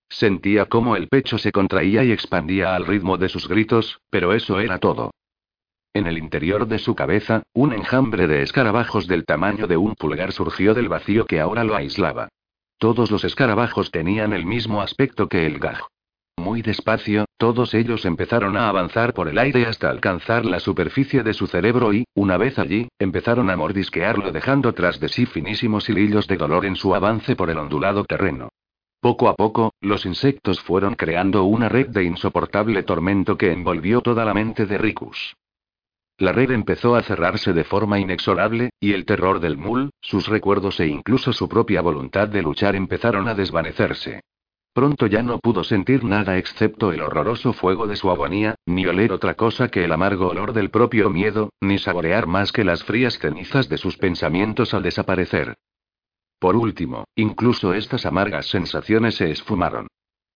Sentía cómo el pecho se contraía y expandía al ritmo de sus gritos, pero eso era todo. En el interior de su cabeza, un enjambre de escarabajos del tamaño de un pulgar surgió del vacío que ahora lo aislaba. Todos los escarabajos tenían el mismo aspecto que el gaj. Muy despacio, todos ellos empezaron a avanzar por el aire hasta alcanzar la superficie de su cerebro y, una vez allí, empezaron a mordisquearlo dejando tras de sí finísimos hilillos de dolor en su avance por el ondulado terreno. Poco a poco, los insectos fueron creando una red de insoportable tormento que envolvió toda la mente de Ricus. La red empezó a cerrarse de forma inexorable, y el terror del mul, sus recuerdos e incluso su propia voluntad de luchar empezaron a desvanecerse. Pronto ya no pudo sentir nada excepto el horroroso fuego de su agonía, ni oler otra cosa que el amargo olor del propio miedo, ni saborear más que las frías cenizas de sus pensamientos al desaparecer. Por último, incluso estas amargas sensaciones se esfumaron.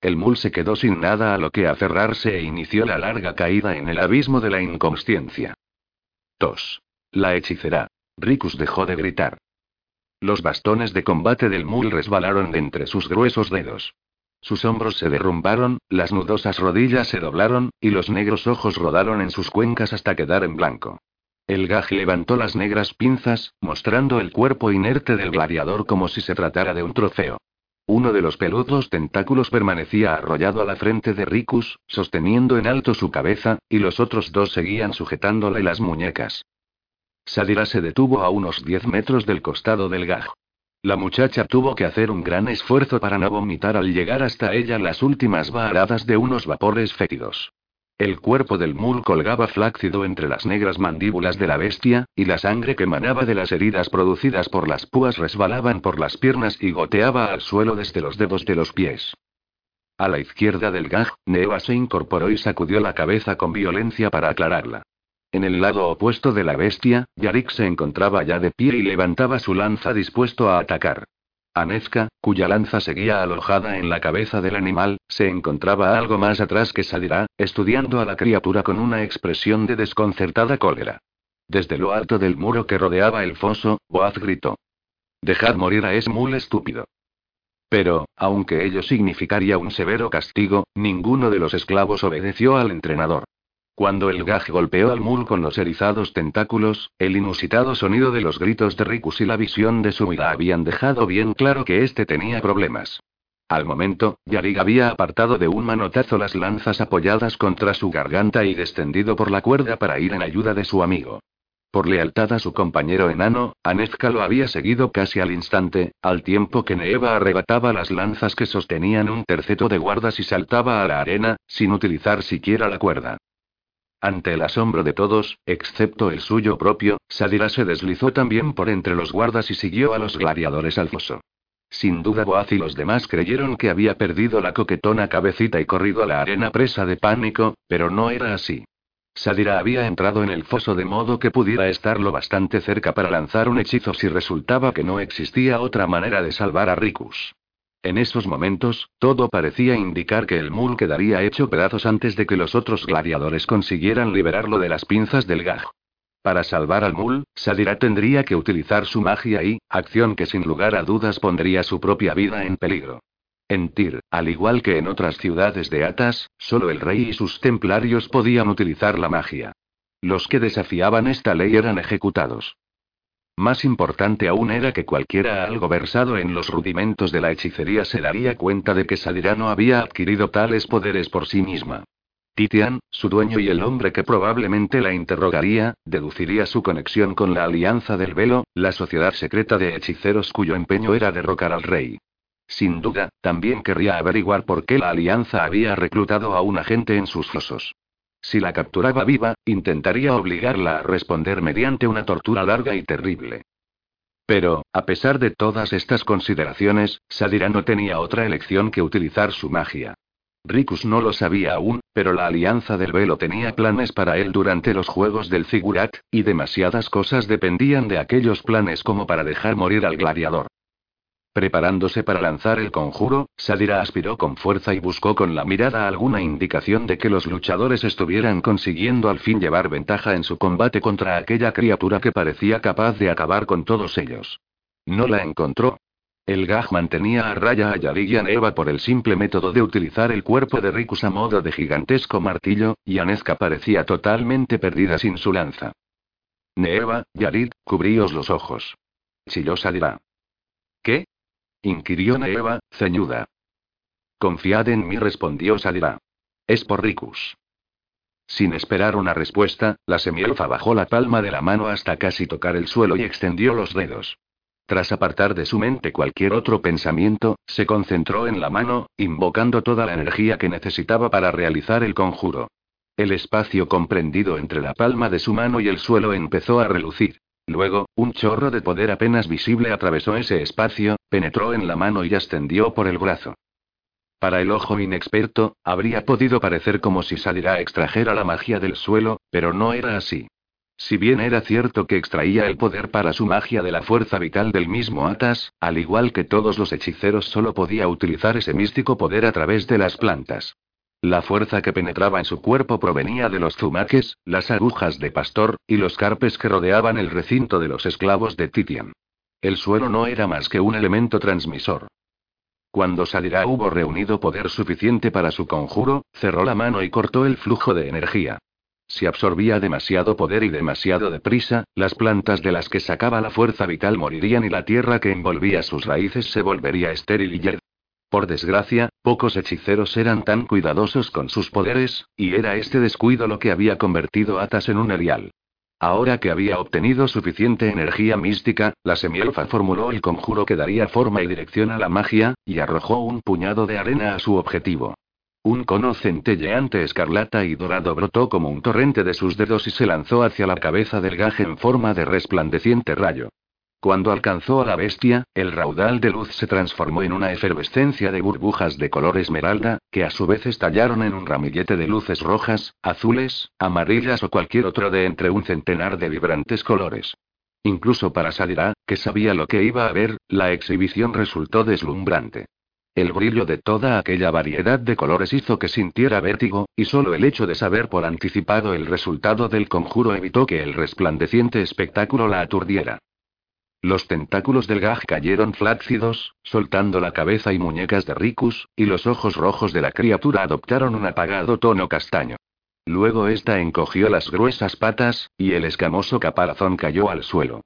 El mul se quedó sin nada a lo que aferrarse e inició la larga caída en el abismo de la inconsciencia. Tos. La hechicera. Ricus dejó de gritar. Los bastones de combate del mul resbalaron de entre sus gruesos dedos. Sus hombros se derrumbaron, las nudosas rodillas se doblaron, y los negros ojos rodaron en sus cuencas hasta quedar en blanco. El Gaj levantó las negras pinzas, mostrando el cuerpo inerte del gladiador como si se tratara de un trofeo. Uno de los peludos tentáculos permanecía arrollado a la frente de Ricus, sosteniendo en alto su cabeza, y los otros dos seguían sujetándole las muñecas. Sadira se detuvo a unos 10 metros del costado del Gaj. La muchacha tuvo que hacer un gran esfuerzo para no vomitar al llegar hasta ella las últimas varadas de unos vapores fétidos. El cuerpo del mul colgaba flácido entre las negras mandíbulas de la bestia, y la sangre que emanaba de las heridas producidas por las púas resbalaban por las piernas y goteaba al suelo desde los dedos de los pies. A la izquierda del gaj, Neva se incorporó y sacudió la cabeza con violencia para aclararla. En el lado opuesto de la bestia, Yarik se encontraba ya de pie y levantaba su lanza dispuesto a atacar. Anezka, cuya lanza seguía alojada en la cabeza del animal, se encontraba algo más atrás que Sadira, estudiando a la criatura con una expresión de desconcertada cólera. Desde lo alto del muro que rodeaba el foso, Boaz gritó. Dejad morir a ese mul estúpido. Pero, aunque ello significaría un severo castigo, ninguno de los esclavos obedeció al entrenador. Cuando el gaj golpeó al mul con los erizados tentáculos, el inusitado sonido de los gritos de Rikus y la visión de su vida habían dejado bien claro que éste tenía problemas. Al momento, Yarig había apartado de un manotazo las lanzas apoyadas contra su garganta y descendido por la cuerda para ir en ayuda de su amigo. Por lealtad a su compañero enano, Anezka lo había seguido casi al instante, al tiempo que Neeva arrebataba las lanzas que sostenían un terceto de guardas y saltaba a la arena, sin utilizar siquiera la cuerda. Ante el asombro de todos, excepto el suyo propio, Sadira se deslizó también por entre los guardas y siguió a los gladiadores al foso. Sin duda Boaz y los demás creyeron que había perdido la coquetona cabecita y corrido a la arena presa de pánico, pero no era así. Sadira había entrado en el foso de modo que pudiera estar lo bastante cerca para lanzar un hechizo si resultaba que no existía otra manera de salvar a Ricus. En esos momentos, todo parecía indicar que el mul quedaría hecho pedazos antes de que los otros gladiadores consiguieran liberarlo de las pinzas del gaj. Para salvar al mul, Sadira tendría que utilizar su magia y, acción que sin lugar a dudas pondría su propia vida en peligro. En Tir, al igual que en otras ciudades de Atas, solo el rey y sus templarios podían utilizar la magia. Los que desafiaban esta ley eran ejecutados. Más importante aún era que cualquiera algo versado en los rudimentos de la hechicería se daría cuenta de que Sadira no había adquirido tales poderes por sí misma. Titian, su dueño y el hombre que probablemente la interrogaría, deduciría su conexión con la Alianza del Velo, la sociedad secreta de hechiceros cuyo empeño era derrocar al rey. Sin duda, también querría averiguar por qué la Alianza había reclutado a un agente en sus fosos. Si la capturaba viva, intentaría obligarla a responder mediante una tortura larga y terrible. Pero, a pesar de todas estas consideraciones, Sadira no tenía otra elección que utilizar su magia. Ricus no lo sabía aún, pero la Alianza del Velo tenía planes para él durante los Juegos del Figurat, y demasiadas cosas dependían de aquellos planes como para dejar morir al gladiador. Preparándose para lanzar el conjuro, Sadira aspiró con fuerza y buscó con la mirada alguna indicación de que los luchadores estuvieran consiguiendo al fin llevar ventaja en su combate contra aquella criatura que parecía capaz de acabar con todos ellos. No la encontró. El Gaj mantenía a raya a Yari y a Neva por el simple método de utilizar el cuerpo de Rikus a modo de gigantesco martillo, y Anezka parecía totalmente perdida sin su lanza. Neva, Yarid, cubríos los ojos. Chilló Sadira. ¿Qué? Inquirió Neva, ceñuda. Confiad en mí, respondió Sadira. Es por Ricus. Sin esperar una respuesta, la semielfa bajó la palma de la mano hasta casi tocar el suelo y extendió los dedos. Tras apartar de su mente cualquier otro pensamiento, se concentró en la mano, invocando toda la energía que necesitaba para realizar el conjuro. El espacio comprendido entre la palma de su mano y el suelo empezó a relucir. Luego, un chorro de poder apenas visible atravesó ese espacio, penetró en la mano y ascendió por el brazo. Para el ojo inexperto, habría podido parecer como si Sadira extrajera la magia del suelo, pero no era así. Si bien era cierto que extraía el poder para su magia de la fuerza vital del mismo Atas, al igual que todos los hechiceros solo podía utilizar ese místico poder a través de las plantas. La fuerza que penetraba en su cuerpo provenía de los zumaques, las agujas de pastor, y los carpes que rodeaban el recinto de los esclavos de Titian. El suelo no era más que un elemento transmisor. Cuando Sadira hubo reunido poder suficiente para su conjuro, cerró la mano y cortó el flujo de energía. Si absorbía demasiado poder y demasiado deprisa, las plantas de las que sacaba la fuerza vital morirían y la tierra que envolvía sus raíces se volvería estéril y. Por desgracia, pocos hechiceros eran tan cuidadosos con sus poderes, y era este descuido lo que había convertido a Atas en un erial. Ahora que había obtenido suficiente energía mística, la semielfa formuló el conjuro que daría forma y dirección a la magia, y arrojó un puñado de arena a su objetivo. Un cono centelleante escarlata y dorado brotó como un torrente de sus dedos y se lanzó hacia la cabeza del gaje en forma de resplandeciente rayo. Cuando alcanzó a la bestia, el raudal de luz se transformó en una efervescencia de burbujas de color esmeralda, que a su vez estallaron en un ramillete de luces rojas, azules, amarillas o cualquier otro de entre un centenar de vibrantes colores. Incluso para Sadira, que sabía lo que iba a ver, la exhibición resultó deslumbrante. El brillo de toda aquella variedad de colores hizo que sintiera vértigo, y solo el hecho de saber por anticipado el resultado del conjuro evitó que el resplandeciente espectáculo la aturdiera. Los tentáculos del gaj cayeron flácidos, soltando la cabeza y muñecas de Ricus, y los ojos rojos de la criatura adoptaron un apagado tono castaño. Luego ésta encogió las gruesas patas, y el escamoso caparazón cayó al suelo.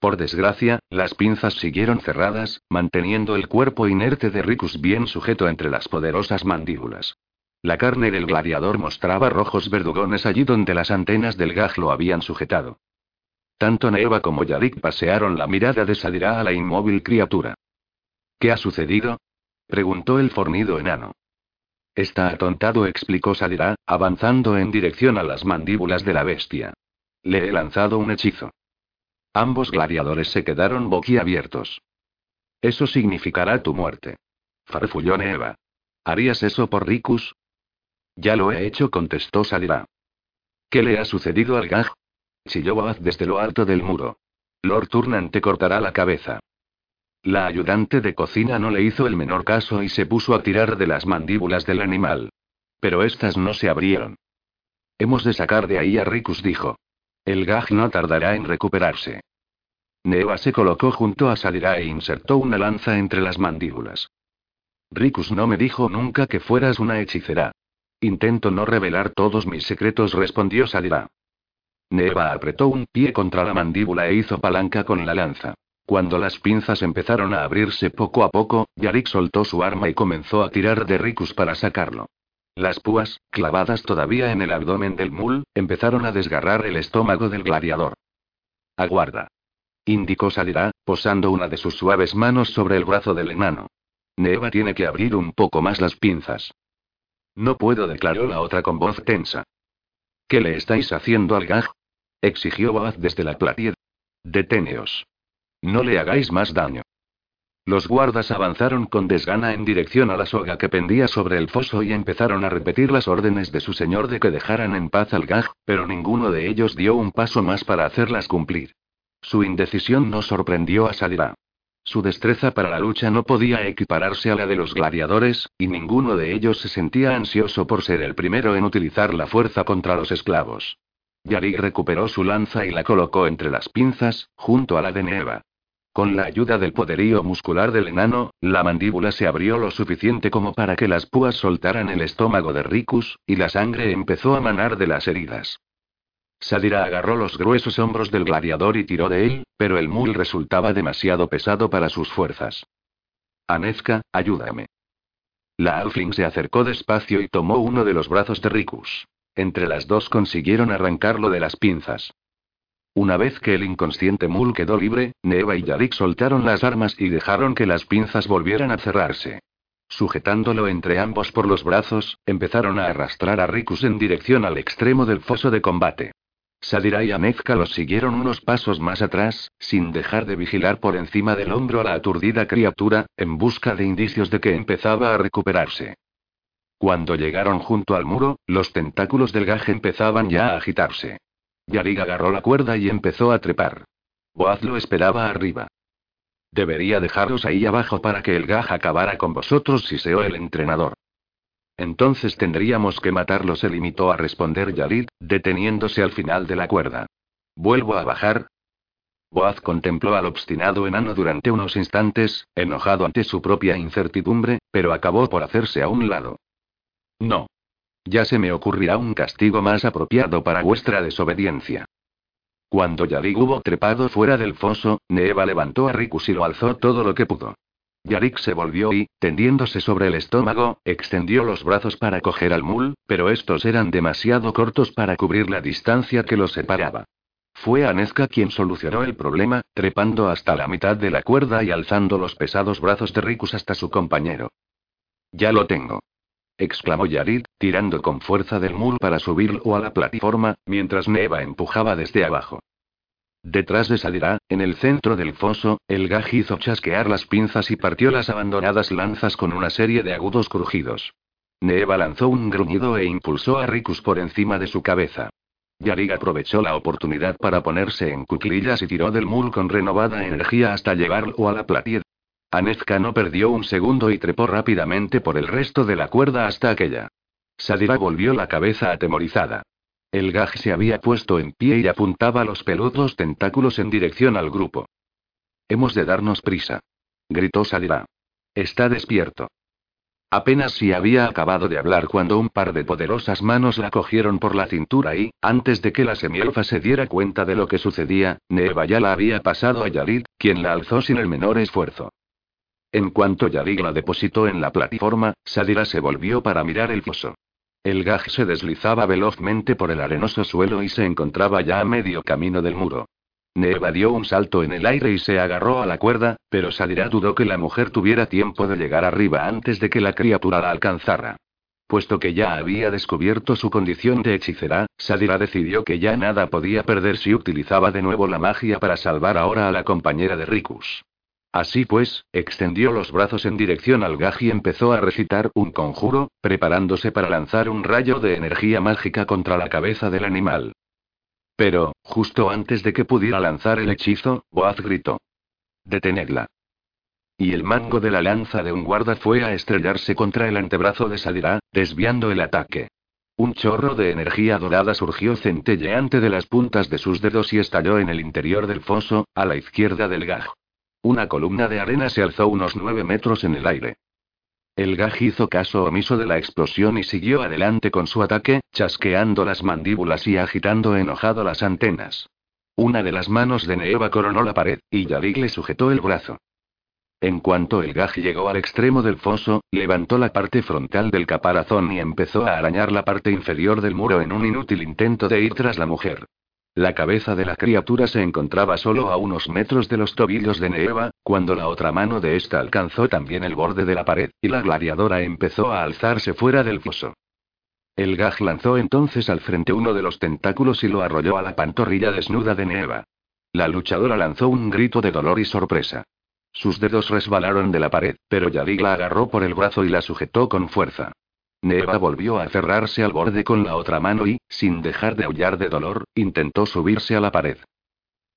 Por desgracia, las pinzas siguieron cerradas, manteniendo el cuerpo inerte de Ricus bien sujeto entre las poderosas mandíbulas. La carne del gladiador mostraba rojos verdugones allí donde las antenas del gaj lo habían sujetado. Tanto Neva como Yarik pasearon la mirada de Sadira a la inmóvil criatura. ¿Qué ha sucedido? preguntó el fornido enano. Está atontado, explicó Sadira, avanzando en dirección a las mandíbulas de la bestia. Le he lanzado un hechizo. Ambos gladiadores se quedaron boquiabiertos. Eso significará tu muerte. Farfulló Neva. ¿Harías eso por Ricus? Ya lo he hecho, contestó Sadira. ¿Qué le ha sucedido al gaj? Chilló Boaz desde lo alto del muro. Lord Turnan te cortará la cabeza. La ayudante de cocina no le hizo el menor caso y se puso a tirar de las mandíbulas del animal. Pero estas no se abrieron. Hemos de sacar de ahí a Ricus, dijo. El gaj no tardará en recuperarse. Neva se colocó junto a Sadira e insertó una lanza entre las mandíbulas. Ricus no me dijo nunca que fueras una hechicera. Intento no revelar todos mis secretos, respondió Sadira. Neva apretó un pie contra la mandíbula e hizo palanca con la lanza. Cuando las pinzas empezaron a abrirse poco a poco, Yarik soltó su arma y comenzó a tirar de Ricus para sacarlo. Las púas, clavadas todavía en el abdomen del mul, empezaron a desgarrar el estómago del gladiador. Aguarda. Indicó Sadira, posando una de sus suaves manos sobre el brazo del enano. Neva tiene que abrir un poco más las pinzas. No puedo, declaró la otra con voz tensa. ¿Qué le estáis haciendo al gaj? Exigió Boaz desde la platier. Deteneos. No le hagáis más daño. Los guardas avanzaron con desgana en dirección a la soga que pendía sobre el foso y empezaron a repetir las órdenes de su señor de que dejaran en paz al gaj, pero ninguno de ellos dio un paso más para hacerlas cumplir. Su indecisión no sorprendió a Sadira. Su destreza para la lucha no podía equipararse a la de los gladiadores, y ninguno de ellos se sentía ansioso por ser el primero en utilizar la fuerza contra los esclavos. Yarik recuperó su lanza y la colocó entre las pinzas, junto a la de Neva. Con la ayuda del poderío muscular del enano, la mandíbula se abrió lo suficiente como para que las púas soltaran el estómago de Ricus, y la sangre empezó a manar de las heridas. Sadira agarró los gruesos hombros del gladiador y tiró de él, pero el mul resultaba demasiado pesado para sus fuerzas. Anezka, ayúdame. La Alfling se acercó despacio y tomó uno de los brazos de Ricus. Entre las dos consiguieron arrancarlo de las pinzas. Una vez que el inconsciente Mul quedó libre, Neva y Yarik soltaron las armas y dejaron que las pinzas volvieran a cerrarse. Sujetándolo entre ambos por los brazos, empezaron a arrastrar a Rikus en dirección al extremo del foso de combate. Sadira y Amezka los siguieron unos pasos más atrás, sin dejar de vigilar por encima del hombro a la aturdida criatura, en busca de indicios de que empezaba a recuperarse. Cuando llegaron junto al muro, los tentáculos del gaje empezaban ya a agitarse. Yarig agarró la cuerda y empezó a trepar. Boaz lo esperaba arriba. Debería dejaros ahí abajo para que el gaj acabara con vosotros, siseó el entrenador. Entonces tendríamos que matarlo, se limitó a responder Yarid, deteniéndose al final de la cuerda. ¿Vuelvo a bajar? Boaz contempló al obstinado enano durante unos instantes, enojado ante su propia incertidumbre, pero acabó por hacerse a un lado. No. Ya se me ocurrirá un castigo más apropiado para vuestra desobediencia. Cuando Yarik hubo trepado fuera del foso, Neva levantó a Rikus y lo alzó todo lo que pudo. Yarik se volvió y, tendiéndose sobre el estómago, extendió los brazos para coger al mul, pero estos eran demasiado cortos para cubrir la distancia que los separaba. Fue Anezka quien solucionó el problema, trepando hasta la mitad de la cuerda y alzando los pesados brazos de Rikus hasta su compañero. Ya lo tengo exclamó Yarid, tirando con fuerza del mul para subirlo a la plataforma, mientras Neva empujaba desde abajo. Detrás de Sadira, en el centro del foso, el gaj hizo chasquear las pinzas y partió las abandonadas lanzas con una serie de agudos crujidos. Neva lanzó un gruñido e impulsó a Rikus por encima de su cabeza. Yarig aprovechó la oportunidad para ponerse en cuclillas y tiró del mul con renovada energía hasta llevarlo a la platier. Anezka no perdió un segundo y trepó rápidamente por el resto de la cuerda hasta aquella. Sadira volvió la cabeza atemorizada. El gaj se había puesto en pie y apuntaba los peludos tentáculos en dirección al grupo. Hemos de darnos prisa. Gritó Sadira. Está despierto. Apenas si había acabado de hablar cuando un par de poderosas manos la cogieron por la cintura y, antes de que la semielfa se diera cuenta de lo que sucedía, Neva ya la había pasado a Yarid, quien la alzó sin el menor esfuerzo. En cuanto Yarig la depositó en la plataforma, Sadira se volvió para mirar el foso. El gaj se deslizaba velozmente por el arenoso suelo y se encontraba ya a medio camino del muro. Neva dio un salto en el aire y se agarró a la cuerda, pero Sadira dudó que la mujer tuviera tiempo de llegar arriba antes de que la criatura la alcanzara. Puesto que ya había descubierto su condición de hechicera, Sadira decidió que ya nada podía perder si utilizaba de nuevo la magia para salvar ahora a la compañera de Rikus. Así pues, extendió los brazos en dirección al gaj y empezó a recitar un conjuro, preparándose para lanzar un rayo de energía mágica contra la cabeza del animal. Pero, justo antes de que pudiera lanzar el hechizo, Boaz gritó. Detenedla. Y el mango de la lanza de un guarda fue a estrellarse contra el antebrazo de Sadira, desviando el ataque. Un chorro de energía dorada surgió centelleante de las puntas de sus dedos y estalló en el interior del foso, a la izquierda del gaj. Una columna de arena se alzó unos nueve metros en el aire. El gaj hizo caso omiso de la explosión y siguió adelante con su ataque, chasqueando las mandíbulas y agitando enojado las antenas. Una de las manos de Neeva coronó la pared, y Yarig le sujetó el brazo. En cuanto el gaj llegó al extremo del foso, levantó la parte frontal del caparazón y empezó a arañar la parte inferior del muro en un inútil intento de ir tras la mujer. La cabeza de la criatura se encontraba solo a unos metros de los tobillos de Neeva, cuando la otra mano de esta alcanzó también el borde de la pared, y la gladiadora empezó a alzarse fuera del foso. El gaj lanzó entonces al frente uno de los tentáculos y lo arrolló a la pantorrilla desnuda de Neeva. La luchadora lanzó un grito de dolor y sorpresa. Sus dedos resbalaron de la pared, pero Yadig la agarró por el brazo y la sujetó con fuerza. Neva volvió a cerrarse al borde con la otra mano y, sin dejar de aullar de dolor, intentó subirse a la pared.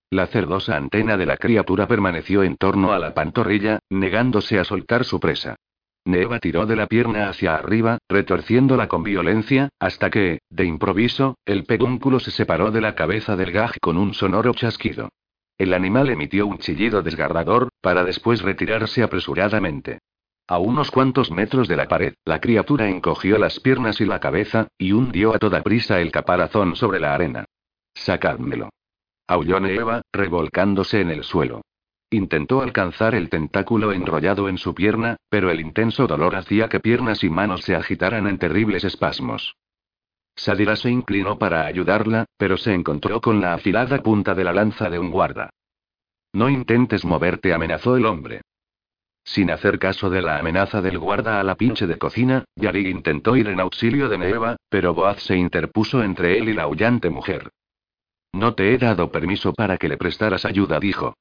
La cerdosa antena de la criatura permaneció en torno a la pantorrilla, negándose a soltar su presa. Neva tiró de la pierna hacia arriba, retorciéndola con violencia, hasta que, de improviso, el pedúnculo se separó de la cabeza del gaj con un sonoro chasquido. El animal emitió un chillido desgarrador, para después retirarse apresuradamente. A unos cuantos metros de la pared, la criatura encogió las piernas y la cabeza, y hundió a toda prisa el caparazón sobre la arena. Sacádmelo. Aulló Neva, revolcándose en el suelo. Intentó alcanzar el tentáculo enrollado en su pierna, pero el intenso dolor hacía que piernas y manos se agitaran en terribles espasmos. Sadira se inclinó para ayudarla, pero se encontró con la afilada punta de la lanza de un guarda. No intentes moverte, amenazó el hombre. Sin hacer caso de la amenaza del guarda a la pinche de cocina, Yarig intentó ir en auxilio de Neva, pero Boaz se interpuso entre él y la aullante mujer. No te he dado permiso para que le prestaras ayuda, dijo.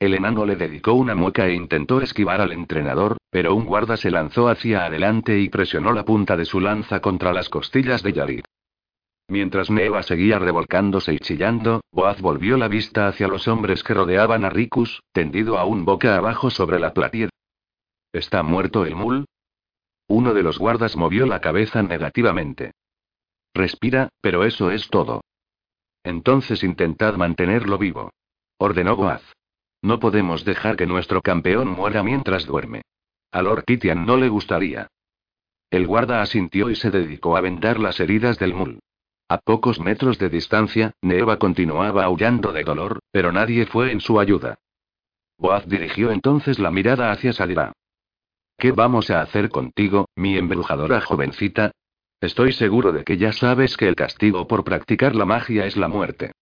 El enano le dedicó una mueca e intentó esquivar al entrenador, pero un guarda se lanzó hacia adelante y presionó la punta de su lanza contra las costillas de Yarig. Mientras Neva seguía revolcándose y chillando, Boaz volvió la vista hacia los hombres que rodeaban a Ricus, tendido aún boca abajo sobre la platier. ¿Está muerto el mul? Uno de los guardas movió la cabeza negativamente. Respira, pero eso es todo. Entonces intentad mantenerlo vivo. Ordenó Boaz. No podemos dejar que nuestro campeón muera mientras duerme. A Lord Kitian no le gustaría. El guarda asintió y se dedicó a vendar las heridas del mul. A pocos metros de distancia, Neva continuaba aullando de dolor, pero nadie fue en su ayuda. Boaz dirigió entonces la mirada hacia Sadira. ¿Qué vamos a hacer contigo, mi embrujadora jovencita? Estoy seguro de que ya sabes que el castigo por practicar la magia es la muerte.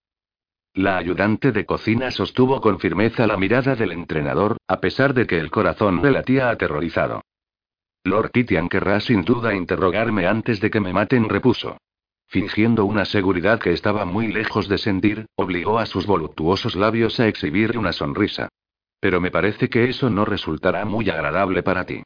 La ayudante de cocina sostuvo con firmeza la mirada del entrenador, a pesar de que el corazón le latía aterrorizado. Lord Titian querrá sin duda interrogarme antes de que me maten, repuso. Fingiendo una seguridad que estaba muy lejos de sentir, obligó a sus voluptuosos labios a exhibir una sonrisa. Pero me parece que eso no resultará muy agradable para ti.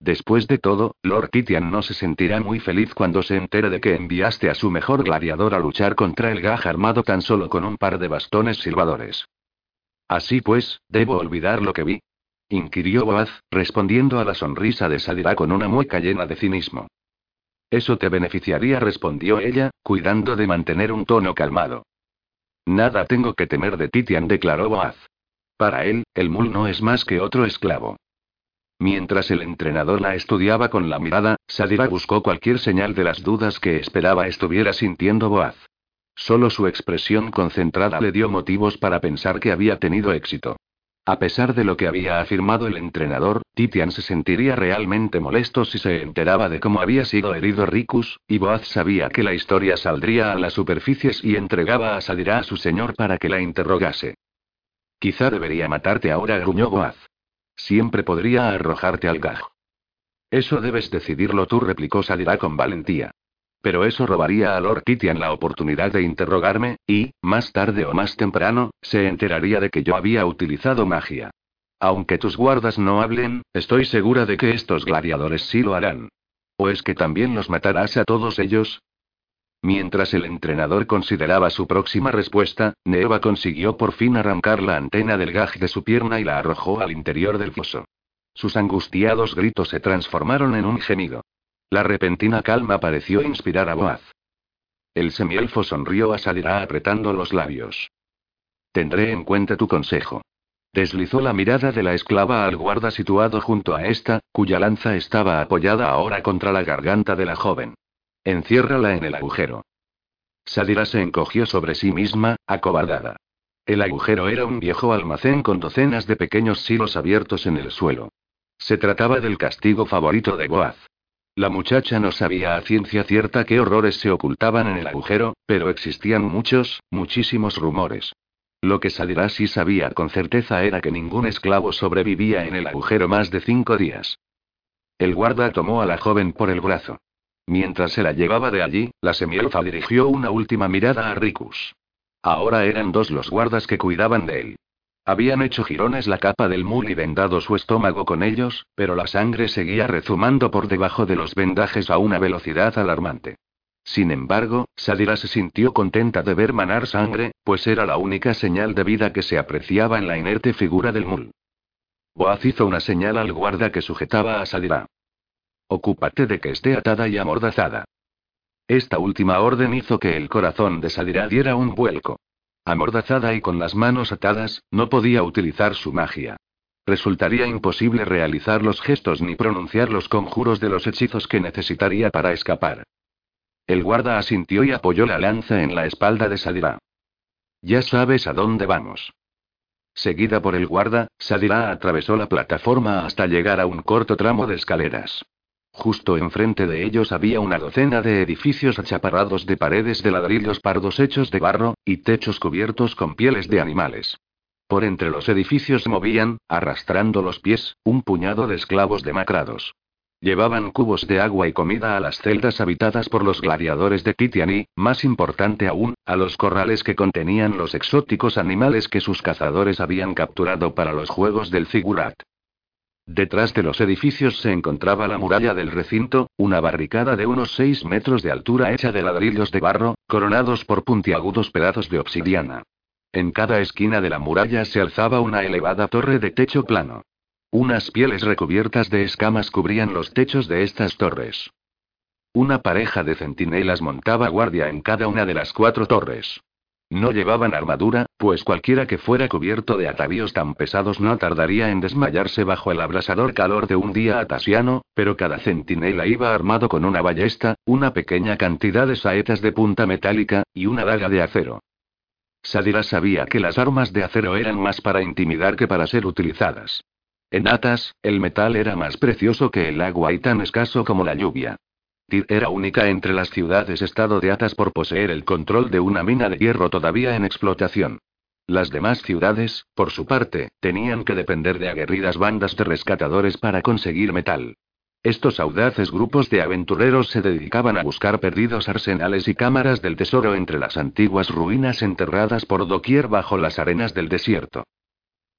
Después de todo, Lord Titian no se sentirá muy feliz cuando se entere de que enviaste a su mejor gladiador a luchar contra el Gaj armado tan solo con un par de bastones silbadores. Así pues, ¿debo olvidar lo que vi? inquirió Boaz, respondiendo a la sonrisa de Sadira con una mueca llena de cinismo. Eso te beneficiaría, respondió ella, cuidando de mantener un tono calmado. Nada tengo que temer de Titian, declaró Boaz. Para él, el mul no es más que otro esclavo. Mientras el entrenador la estudiaba con la mirada, Sadira buscó cualquier señal de las dudas que esperaba estuviera sintiendo Boaz. Solo su expresión concentrada le dio motivos para pensar que había tenido éxito. A pesar de lo que había afirmado el entrenador, Titian se sentiría realmente molesto si se enteraba de cómo había sido herido Ricus, y Boaz sabía que la historia saldría a la superficie si entregaba a Sadira a su señor para que la interrogase. Quizá debería matarte ahora, gruñó Boaz. Siempre podría arrojarte al gaj. Eso debes decidirlo tú, replicó Sadira con valentía. Pero eso robaría a Lord Titian la oportunidad de interrogarme, y, más tarde o más temprano, se enteraría de que yo había utilizado magia. Aunque tus guardas no hablen, estoy segura de que estos gladiadores sí lo harán. ¿O es que también los matarás a todos ellos? Mientras el entrenador consideraba su próxima respuesta, Neva consiguió por fin arrancar la antena del gaj de su pierna y la arrojó al interior del foso. Sus angustiados gritos se transformaron en un gemido. La repentina calma pareció inspirar a Boaz. El semielfo sonrió a Sadira apretando los labios. Tendré en cuenta tu consejo. Deslizó la mirada de la esclava al guarda situado junto a esta, cuya lanza estaba apoyada ahora contra la garganta de la joven. Enciérrala en el agujero. Sadira se encogió sobre sí misma, acobardada. El agujero era un viejo almacén con docenas de pequeños silos abiertos en el suelo. Se trataba del castigo favorito de Boaz. La muchacha no sabía a ciencia cierta qué horrores se ocultaban en el agujero, pero existían muchos, muchísimos rumores. Lo que Sadira sí sabía con certeza era que ningún esclavo sobrevivía en el agujero más de cinco días. El guarda tomó a la joven por el brazo. Mientras se la llevaba de allí, la semielfa dirigió una última mirada a Ricus. Ahora eran dos los guardas que cuidaban de él. Habían hecho girones la capa del mul y vendado su estómago con ellos, pero la sangre seguía rezumando por debajo de los vendajes a una velocidad alarmante. Sin embargo, Sadira se sintió contenta de ver manar sangre, pues era la única señal de vida que se apreciaba en la inerte figura del mul. Boaz hizo una señal al guarda que sujetaba a Sadira. Ocúpate de que esté atada y amordazada. Esta última orden hizo que el corazón de Sadira diera un vuelco. Amordazada y con las manos atadas, no podía utilizar su magia. Resultaría imposible realizar los gestos ni pronunciar los conjuros de los hechizos que necesitaría para escapar. El guarda asintió y apoyó la lanza en la espalda de Sadira. Ya sabes a dónde vamos. Seguida por el guarda, Sadira atravesó la plataforma hasta llegar a un corto tramo de escaleras. Justo enfrente de ellos había una docena de edificios achaparrados de paredes de ladrillos pardos hechos de barro, y techos cubiertos con pieles de animales. Por entre los edificios movían, arrastrando los pies, un puñado de esclavos demacrados. Llevaban cubos de agua y comida a las celdas habitadas por los gladiadores de Titian y, más importante aún, a los corrales que contenían los exóticos animales que sus cazadores habían capturado para los juegos del Figurat. Detrás de los edificios se encontraba la muralla del recinto, una barricada de unos seis metros de altura hecha de ladrillos de barro, coronados por puntiagudos pedazos de obsidiana. En cada esquina de la muralla se alzaba una elevada torre de techo plano. Unas pieles recubiertas de escamas cubrían los techos de estas torres. Una pareja de centinelas montaba guardia en cada una de las cuatro torres. No llevaban armadura, pues cualquiera que fuera cubierto de atavíos tan pesados no tardaría en desmayarse bajo el abrasador calor de un día atasiano, pero cada centinela iba armado con una ballesta, una pequeña cantidad de saetas de punta metálica, y una daga de acero. Sadira sabía que las armas de acero eran más para intimidar que para ser utilizadas. En Atas, el metal era más precioso que el agua y tan escaso como la lluvia. Tir era única entre las ciudades-estado de Atas por poseer el control de una mina de hierro todavía en explotación. Las demás ciudades, por su parte, tenían que depender de aguerridas bandas de rescatadores para conseguir metal. Estos audaces grupos de aventureros se dedicaban a buscar perdidos arsenales y cámaras del tesoro entre las antiguas ruinas enterradas por doquier bajo las arenas del desierto.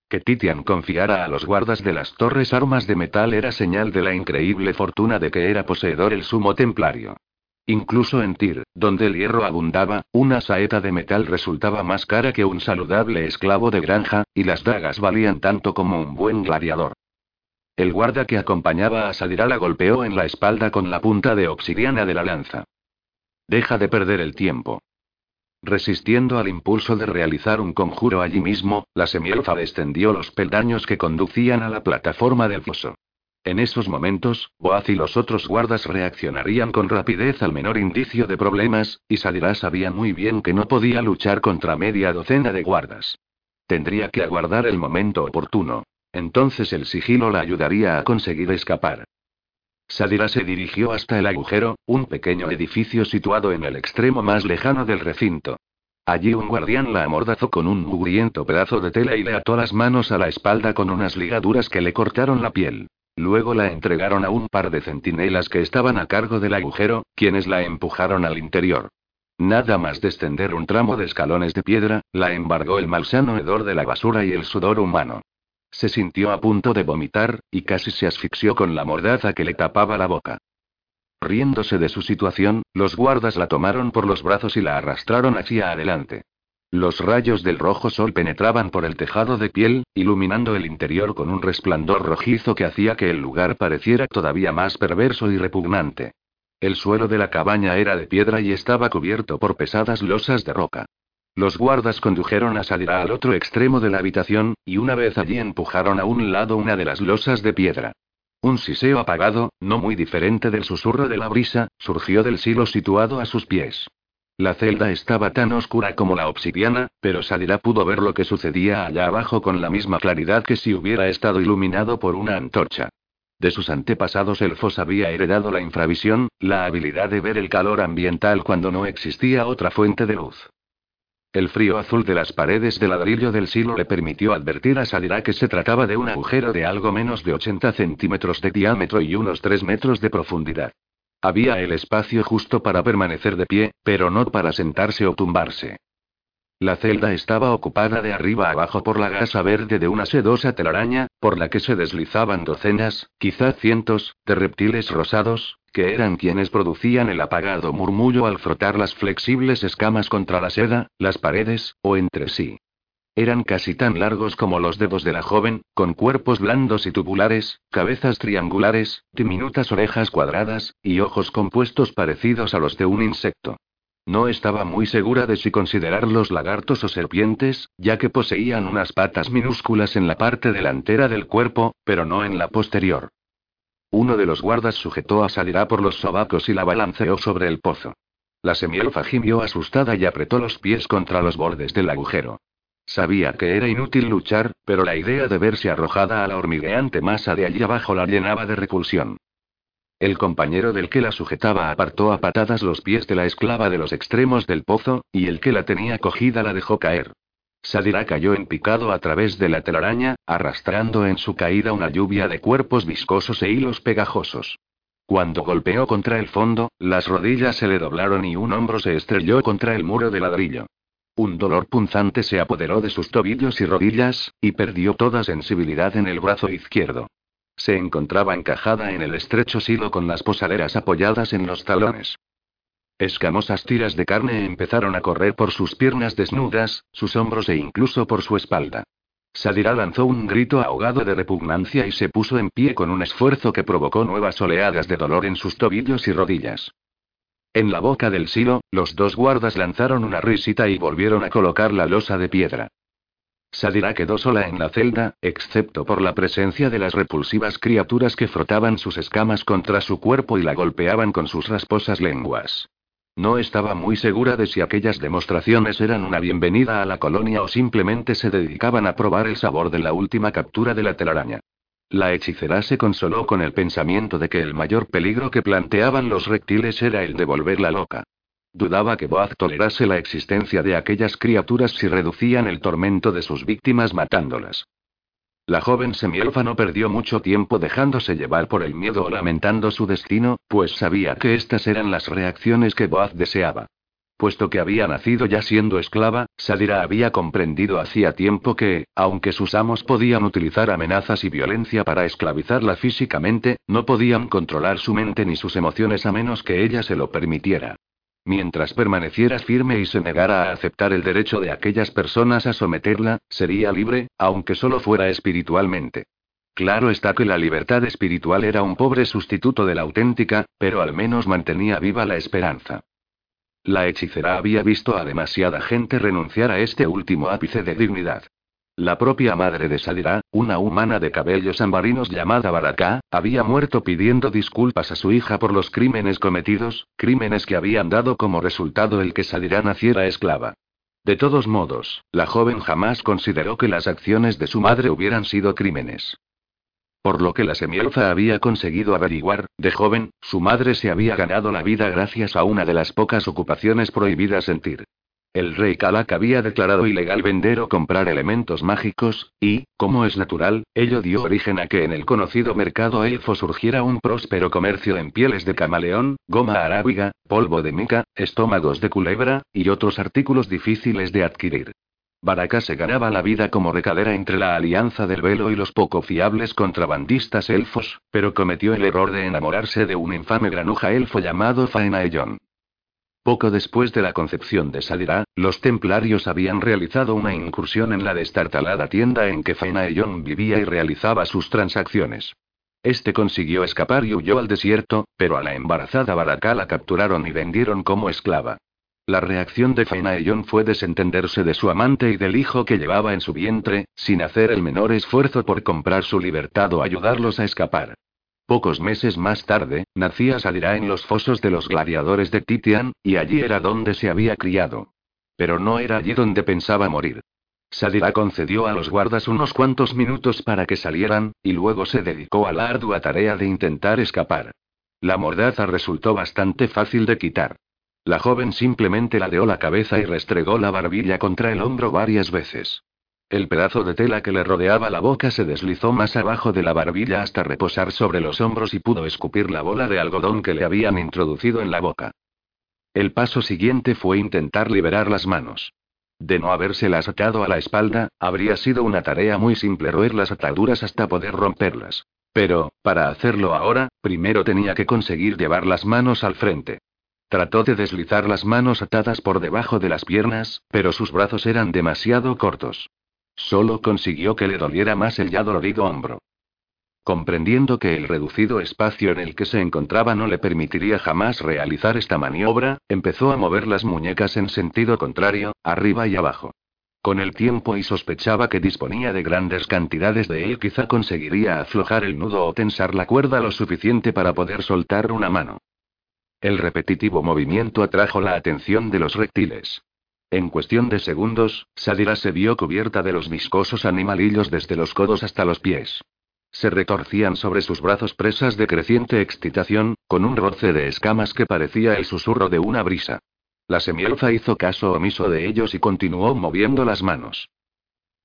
Que Titian confiara a los guardas de las torres armas de metal era señal de la increíble fortuna de que era poseedor el sumo templario. Incluso en Tir, donde el hierro abundaba, una saeta de metal resultaba más cara que un saludable esclavo de granja, y las dagas valían tanto como un buen gladiador. El guarda que acompañaba a Sadira la golpeó en la espalda con la punta de obsidiana de la lanza. Deja de perder el tiempo. Resistiendo al impulso de realizar un conjuro allí mismo, la semielfa descendió los peldaños que conducían a la plataforma del foso. En esos momentos, Boaz y los otros guardas reaccionarían con rapidez al menor indicio de problemas, y Sadira sabía muy bien que no podía luchar contra media docena de guardas. Tendría que aguardar el momento oportuno. Entonces el sigilo la ayudaría a conseguir escapar. Sadira se dirigió hasta el agujero, un pequeño edificio situado en el extremo más lejano del recinto. Allí un guardián la amordazó con un mugriento pedazo de tela y le ató las manos a la espalda con unas ligaduras que le cortaron la piel. Luego la entregaron a un par de centinelas que estaban a cargo del agujero, quienes la empujaron al interior. Nada más descender un tramo de escalones de piedra, la embargó el malsano hedor de la basura y el sudor humano. Se sintió a punto de vomitar, y casi se asfixió con la mordaza que le tapaba la boca. Riéndose de su situación, los guardas la tomaron por los brazos y la arrastraron hacia adelante. Los rayos del rojo sol penetraban por el tejado de piel, iluminando el interior con un resplandor rojizo que hacía que el lugar pareciera todavía más perverso y repugnante. El suelo de la cabaña era de piedra y estaba cubierto por pesadas losas de roca. Los guardas condujeron a Sadira al otro extremo de la habitación, y una vez allí empujaron a un lado una de las losas de piedra. Un siseo apagado, no muy diferente del susurro de la brisa, surgió del silo situado a sus pies. La celda estaba tan oscura como la obsidiana, pero Sadira pudo ver lo que sucedía allá abajo con la misma claridad que si hubiera estado iluminado por una antorcha. De sus antepasados elfos había heredado la infravisión, la habilidad de ver el calor ambiental cuando no existía otra fuente de luz. El frío azul de las paredes de ladrillo del silo le permitió advertir a Sadira que se trataba de un agujero de algo menos de 80 centímetros de diámetro y unos 3 metros de profundidad. Había el espacio justo para permanecer de pie, pero no para sentarse o tumbarse. La celda estaba ocupada de arriba abajo por la gasa verde de una sedosa telaraña, por la que se deslizaban docenas, quizá cientos, de reptiles rosados, que eran quienes producían el apagado murmullo al frotar las flexibles escamas contra la seda, las paredes, o entre sí. Eran casi tan largos como los dedos de la joven, con cuerpos blandos y tubulares, cabezas triangulares, diminutas orejas cuadradas, y ojos compuestos parecidos a los de un insecto. No estaba muy segura de si considerarlos lagartos o serpientes, ya que poseían unas patas minúsculas en la parte delantera del cuerpo, pero no en la posterior. Uno de los guardas sujetó a Sadira por los sobacos y la balanceó sobre el pozo. La semielfa gimió asustada y apretó los pies contra los bordes del agujero. Sabía que era inútil luchar, pero la idea de verse arrojada a la hormigueante masa de allí abajo la llenaba de repulsión. El compañero del que la sujetaba apartó a patadas los pies de la esclava de los extremos del pozo, y el que la tenía cogida la dejó caer. Sadira cayó en picado a través de la telaraña, arrastrando en su caída una lluvia de cuerpos viscosos e hilos pegajosos. Cuando golpeó contra el fondo, las rodillas se le doblaron y un hombro se estrelló contra el muro de ladrillo. Un dolor punzante se apoderó de sus tobillos y rodillas, y perdió toda sensibilidad en el brazo izquierdo. Se encontraba encajada en el estrecho silo con las posaderas apoyadas en los talones. Escamosas tiras de carne empezaron a correr por sus piernas desnudas, sus hombros e incluso por su espalda. Sadira lanzó un grito ahogado de repugnancia y se puso en pie con un esfuerzo que provocó nuevas oleadas de dolor en sus tobillos y rodillas. En la boca del silo, los dos guardas lanzaron una risita y volvieron a colocar la losa de piedra. Sadira quedó sola en la celda, excepto por la presencia de las repulsivas criaturas que frotaban sus escamas contra su cuerpo y la golpeaban con sus rasposas lenguas. No estaba muy segura de si aquellas demostraciones eran una bienvenida a la colonia o simplemente se dedicaban a probar el sabor de la última captura de la telaraña. La hechicera se consoló con el pensamiento de que el mayor peligro que planteaban los reptiles era el de volverla loca. Dudaba que Boaz tolerase la existencia de aquellas criaturas si reducían el tormento de sus víctimas matándolas. La joven semielfa no perdió mucho tiempo dejándose llevar por el miedo o lamentando su destino, pues sabía que estas eran las reacciones que Boaz deseaba. Puesto que había nacido ya siendo esclava, Sadira había comprendido hacía tiempo que, aunque sus amos podían utilizar amenazas y violencia para esclavizarla físicamente, no podían controlar su mente ni sus emociones a menos que ella se lo permitiera. Mientras permaneciera firme y se negara a aceptar el derecho de aquellas personas a someterla, sería libre, aunque solo fuera espiritualmente. Claro está que la libertad espiritual era un pobre sustituto de la auténtica, pero al menos mantenía viva la esperanza. La hechicera había visto a demasiada gente renunciar a este último ápice de dignidad. La propia madre de Sadira, una humana de cabellos ambarinos llamada Baraká, había muerto pidiendo disculpas a su hija por los crímenes cometidos, crímenes que habían dado como resultado el que Sadira naciera esclava. De todos modos, la joven jamás consideró que las acciones de su madre hubieran sido crímenes. Por lo que la semielfa había conseguido averiguar, de joven, su madre se había ganado la vida gracias a una de las pocas ocupaciones prohibidas en Tir. El rey Kalak había declarado ilegal vender o comprar elementos mágicos, y, como es natural, ello dio origen a que en el conocido mercado elfo surgiera un próspero comercio en pieles de camaleón, goma arábiga, polvo de mica, estómagos de culebra, y otros artículos difíciles de adquirir. Baraka se ganaba la vida como recadera entre la alianza del velo y los poco fiables contrabandistas elfos, pero cometió el error de enamorarse de un infame granuja elfo llamado Faenaellon. Poco después de la concepción de Sadira, los templarios habían realizado una incursión en la destartalada tienda en que Fainaellon vivía y realizaba sus transacciones. Este consiguió escapar y huyó al desierto, pero a la embarazada Baraka la capturaron y vendieron como esclava. La reacción de Fainaellon fue desentenderse de su amante y del hijo que llevaba en su vientre, sin hacer el menor esfuerzo por comprar su libertad o ayudarlos a escapar. Pocos meses más tarde, nacía Sadira en los fosos de los gladiadores de Titian, y allí era donde se había criado. Pero no era allí donde pensaba morir. Sadira concedió a los guardas unos cuantos minutos para que salieran, y luego se dedicó a la ardua tarea de intentar escapar. La mordaza resultó bastante fácil de quitar. La joven simplemente ladeó la cabeza y restregó la barbilla contra el hombro varias veces. El pedazo de tela que le rodeaba la boca se deslizó más abajo de la barbilla hasta reposar sobre los hombros y pudo escupir la bola de algodón que le habían introducido en la boca. El paso siguiente fue intentar liberar las manos. De no habérselas atado a la espalda, habría sido una tarea muy simple roer las ataduras hasta poder romperlas. Pero, para hacerlo ahora, primero tenía que conseguir llevar las manos al frente. Trató de deslizar las manos atadas por debajo de las piernas, pero sus brazos eran demasiado cortos. Solo consiguió que le doliera más el ya dolorido hombro. Comprendiendo que el reducido espacio en el que se encontraba no le permitiría jamás realizar esta maniobra, empezó a mover las muñecas en sentido contrario, arriba y abajo. Con el tiempo y sospechaba que disponía de grandes cantidades de él, quizá conseguiría aflojar el nudo o tensar la cuerda lo suficiente para poder soltar una mano. El repetitivo movimiento atrajo la atención de los reptiles. En cuestión de segundos, Sadira se vio cubierta de los viscosos animalillos desde los codos hasta los pies. Se retorcían sobre sus brazos presas de creciente excitación, con un roce de escamas que parecía el susurro de una brisa. La semielfa hizo caso omiso de ellos y continuó moviendo las manos.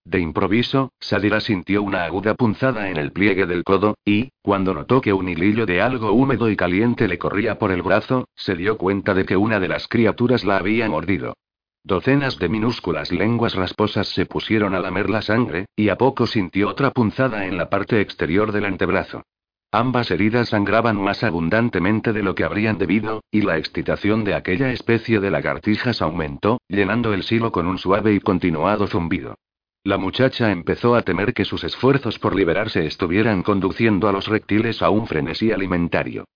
De improviso, Sadira sintió una aguda punzada en el pliegue del codo, y, cuando notó que un hilillo de algo húmedo y caliente le corría por el brazo, se dio cuenta de que una de las criaturas la había mordido. Docenas de minúsculas lenguas rasposas se pusieron a lamer la sangre, y a poco sintió otra punzada en la parte exterior del antebrazo. Ambas heridas sangraban más abundantemente de lo que habrían debido, y la excitación de aquella especie de lagartijas aumentó, llenando el silo con un suave y continuado zumbido. La muchacha empezó a temer que sus esfuerzos por liberarse estuvieran conduciendo a los reptiles a un frenesí alimentario.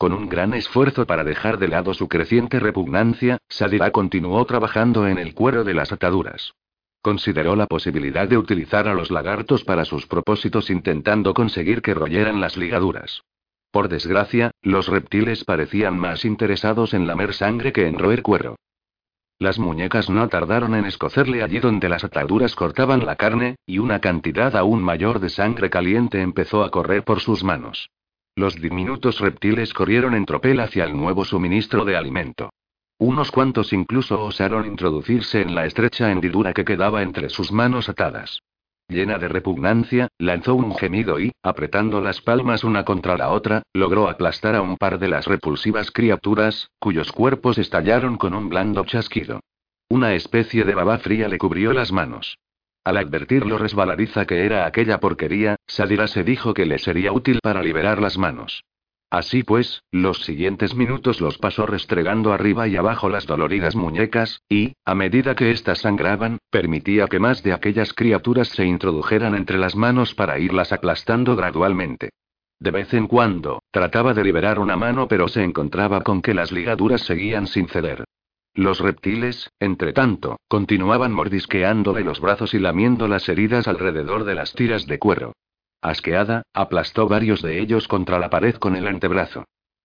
Con un gran esfuerzo para dejar de lado su creciente repugnancia, Sadira continuó trabajando en el cuero de las ataduras. Consideró la posibilidad de utilizar a los lagartos para sus propósitos intentando conseguir que royeran las ligaduras. Por desgracia, los reptiles parecían más interesados en lamer sangre que en roer cuero. Las muñecas no tardaron en escocerle allí donde las ataduras cortaban la carne, y una cantidad aún mayor de sangre caliente empezó a correr por sus manos. Los diminutos reptiles corrieron en tropel hacia el nuevo suministro de alimento. Unos cuantos incluso osaron introducirse en la estrecha hendidura que quedaba entre sus manos atadas. Llena de repugnancia, lanzó un gemido y, apretando las palmas una contra la otra, logró aplastar a un par de las repulsivas criaturas, cuyos cuerpos estallaron con un blando chasquido. Una especie de baba fría le cubrió las manos. Al advertir lo resbaladiza que era aquella porquería, Sadira se dijo que le sería útil para liberar las manos. Así pues, los siguientes minutos los pasó restregando arriba y abajo las doloridas muñecas, y, a medida que éstas sangraban, permitía que más de aquellas criaturas se introdujeran entre las manos para irlas aplastando gradualmente. De vez en cuando, trataba de liberar una mano pero se encontraba con que las ligaduras seguían sin ceder. Los reptiles, entre tanto, continuaban mordisqueándole los brazos y lamiendo las heridas alrededor de las tiras de cuero. Asqueada, aplastó varios de ellos contra la pared con el antebrazo.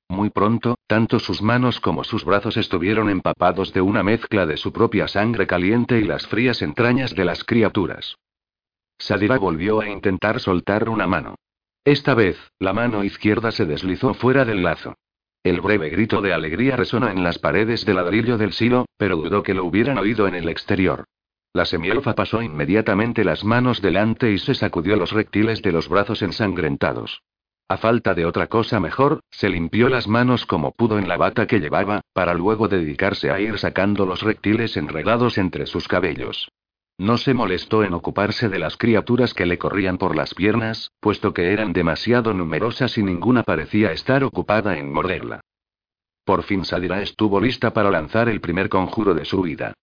Muy pronto, tanto sus manos como sus brazos estuvieron empapados de una mezcla de su propia sangre caliente y las frías entrañas de las criaturas. Sadira volvió a intentar soltar una mano. Esta vez, la mano izquierda se deslizó fuera del lazo. El breve grito de alegría resonó en las paredes de ladrillo del silo, pero dudó que lo hubieran oído en el exterior. La semielfa pasó inmediatamente las manos delante y se sacudió los reptiles de los brazos ensangrentados. A falta de otra cosa mejor, se limpió las manos como pudo en la bata que llevaba, para luego dedicarse a ir sacando los reptiles enredados entre sus cabellos. No se molestó en ocuparse de las criaturas que le corrían por las piernas, puesto que eran demasiado numerosas y ninguna parecía estar ocupada en morderla. Por fin Sadira estuvo lista para lanzar el primer conjuro de su vida.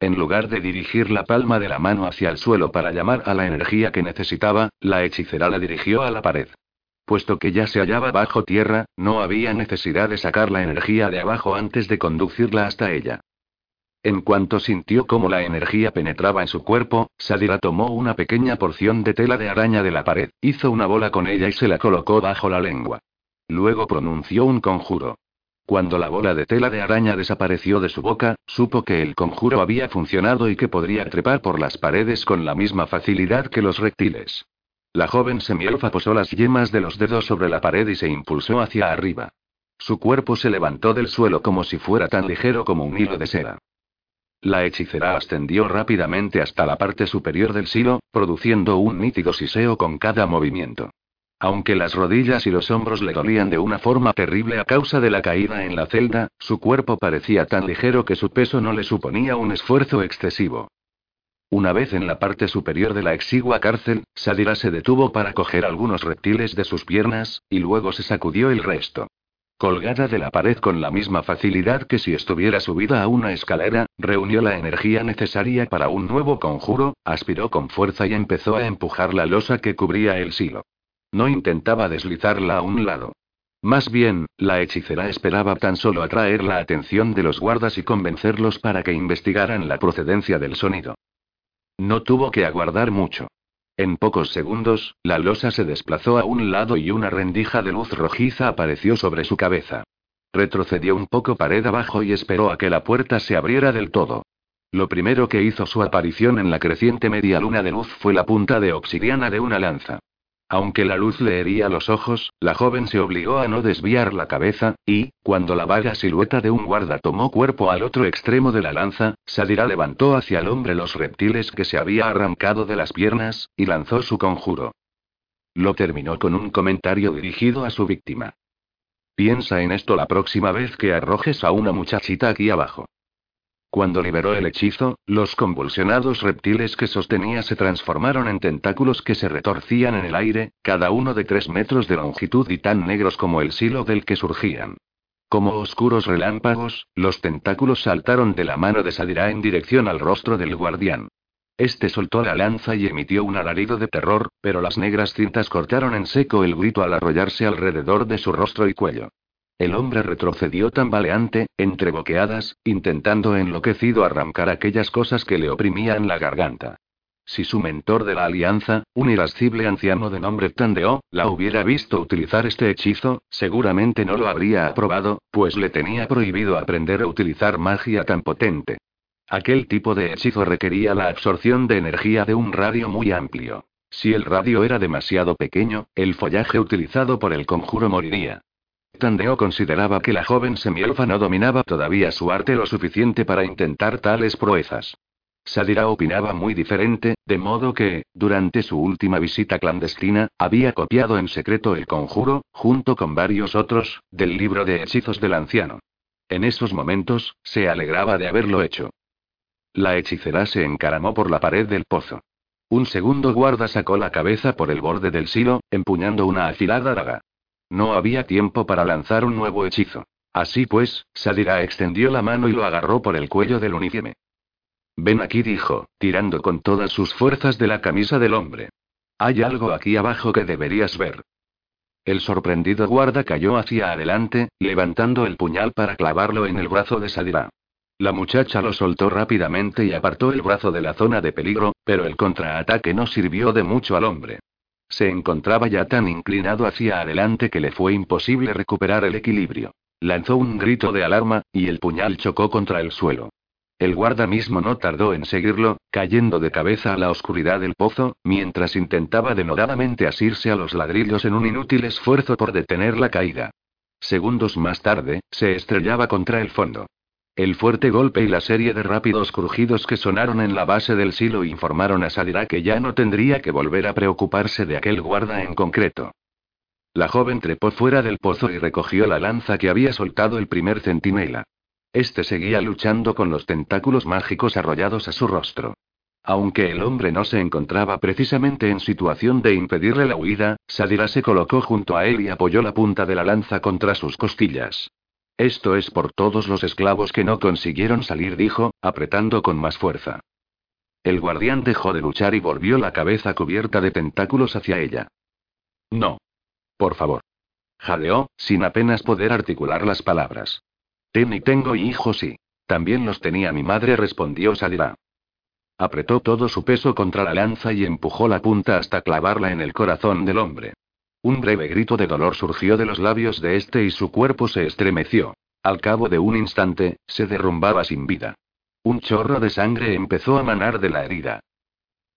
En lugar de dirigir la palma de la mano hacia el suelo para llamar a la energía que necesitaba, la hechicera la dirigió a la pared. Puesto que ya se hallaba bajo tierra, no había necesidad de sacar la energía de abajo antes de conducirla hasta ella. En cuanto sintió cómo la energía penetraba en su cuerpo, Sadira tomó una pequeña porción de tela de araña de la pared, hizo una bola con ella y se la colocó bajo la lengua. Luego pronunció un conjuro. Cuando la bola de tela de araña desapareció de su boca, supo que el conjuro había funcionado y que podría trepar por las paredes con la misma facilidad que los reptiles. La joven semielfa posó las yemas de los dedos sobre la pared y se impulsó hacia arriba. Su cuerpo se levantó del suelo como si fuera tan ligero como un hilo de seda. La hechicera ascendió rápidamente hasta la parte superior del silo, produciendo un nítido siseo con cada movimiento. Aunque las rodillas y los hombros le dolían de una forma terrible a causa de la caída en la celda, su cuerpo parecía tan ligero que su peso no le suponía un esfuerzo excesivo. Una vez en la parte superior de la exigua cárcel, Sadira se detuvo para coger algunos reptiles de sus piernas, y luego se sacudió el resto. Colgada de la pared con la misma facilidad que si estuviera subida a una escalera, reunió la energía necesaria para un nuevo conjuro, aspiró con fuerza y empezó a empujar la losa que cubría el silo. No intentaba deslizarla a un lado. Más bien, la hechicera esperaba tan solo atraer la atención de los guardas y convencerlos para que investigaran la procedencia del sonido. No tuvo que aguardar mucho. En pocos segundos, la losa se desplazó a un lado y una rendija de luz rojiza apareció sobre su cabeza. Retrocedió un poco pared abajo y esperó a que la puerta se abriera del todo. Lo primero que hizo su aparición en la creciente media luna de luz fue la punta de obsidiana de una lanza. Aunque la luz le hería los ojos, la joven se obligó a no desviar la cabeza, y, cuando la vaga silueta de un guarda tomó cuerpo al otro extremo de la lanza, Sadira levantó hacia el hombre los reptiles que se había arrancado de las piernas, y lanzó su conjuro. Lo terminó con un comentario dirigido a su víctima. Piensa en esto la próxima vez que arrojes a una muchachita aquí abajo. Cuando liberó el hechizo, los convulsionados reptiles que sostenía se transformaron en tentáculos que se retorcían en el aire, cada uno de tres metros de longitud y tan negros como el silo del que surgían. Como oscuros relámpagos, los tentáculos saltaron de la mano de Sadira en dirección al rostro del guardián. Este soltó la lanza y emitió un alarido de terror, pero las negras cintas cortaron en seco el grito al arrollarse alrededor de su rostro y cuello. El hombre retrocedió tambaleante, entre boqueadas, intentando enloquecido arrancar aquellas cosas que le oprimían la garganta. Si su mentor de la alianza, un irascible anciano de nombre Tandeo, la hubiera visto utilizar este hechizo, seguramente no lo habría aprobado, pues le tenía prohibido aprender a utilizar magia tan potente. Aquel tipo de hechizo requería la absorción de energía de un radio muy amplio. Si el radio era demasiado pequeño, el follaje utilizado por el conjuro moriría. Tandeo consideraba que la joven semielfa no dominaba todavía su arte lo suficiente para intentar tales proezas. Sadira opinaba muy diferente, de modo que, durante su última visita clandestina, había copiado en secreto el conjuro, junto con varios otros, del libro de hechizos del anciano. En esos momentos, se alegraba de haberlo hecho. La hechicera se encaramó por la pared del pozo. Un segundo guarda sacó la cabeza por el borde del silo, empuñando una afilada daga. No había tiempo para lanzar un nuevo hechizo. Así pues, Sadira extendió la mano y lo agarró por el cuello del uniforme. Ven aquí, dijo, tirando con todas sus fuerzas de la camisa del hombre. Hay algo aquí abajo que deberías ver. El sorprendido guarda cayó hacia adelante, levantando el puñal para clavarlo en el brazo de Sadira. La muchacha lo soltó rápidamente y apartó el brazo de la zona de peligro, pero el contraataque no sirvió de mucho al hombre. Se encontraba ya tan inclinado hacia adelante que le fue imposible recuperar el equilibrio. Lanzó un grito de alarma, y el puñal chocó contra el suelo. El guarda mismo no tardó en seguirlo, cayendo de cabeza a la oscuridad del pozo, mientras intentaba denodadamente asirse a los ladrillos en un inútil esfuerzo por detener la caída. Segundos más tarde, se estrellaba contra el fondo. El fuerte golpe y la serie de rápidos crujidos que sonaron en la base del silo informaron a Sadira que ya no tendría que volver a preocuparse de aquel guarda en concreto. La joven trepó fuera del pozo y recogió la lanza que había soltado el primer centinela. Este seguía luchando con los tentáculos mágicos arrollados a su rostro. Aunque el hombre no se encontraba precisamente en situación de impedirle la huida, Sadira se colocó junto a él y apoyó la punta de la lanza contra sus costillas. Esto es por todos los esclavos que no consiguieron salir, dijo, apretando con más fuerza. El guardián dejó de luchar y volvió la cabeza cubierta de tentáculos hacia ella. No. Por favor. Jadeó, sin apenas poder articular las palabras. Ten y tengo hijos y. También los tenía mi madre, respondió Sadira. Apretó todo su peso contra la lanza y empujó la punta hasta clavarla en el corazón del hombre. Un breve grito de dolor surgió de los labios de este y su cuerpo se estremeció. Al cabo de un instante, se derrumbaba sin vida. Un chorro de sangre empezó a manar de la herida.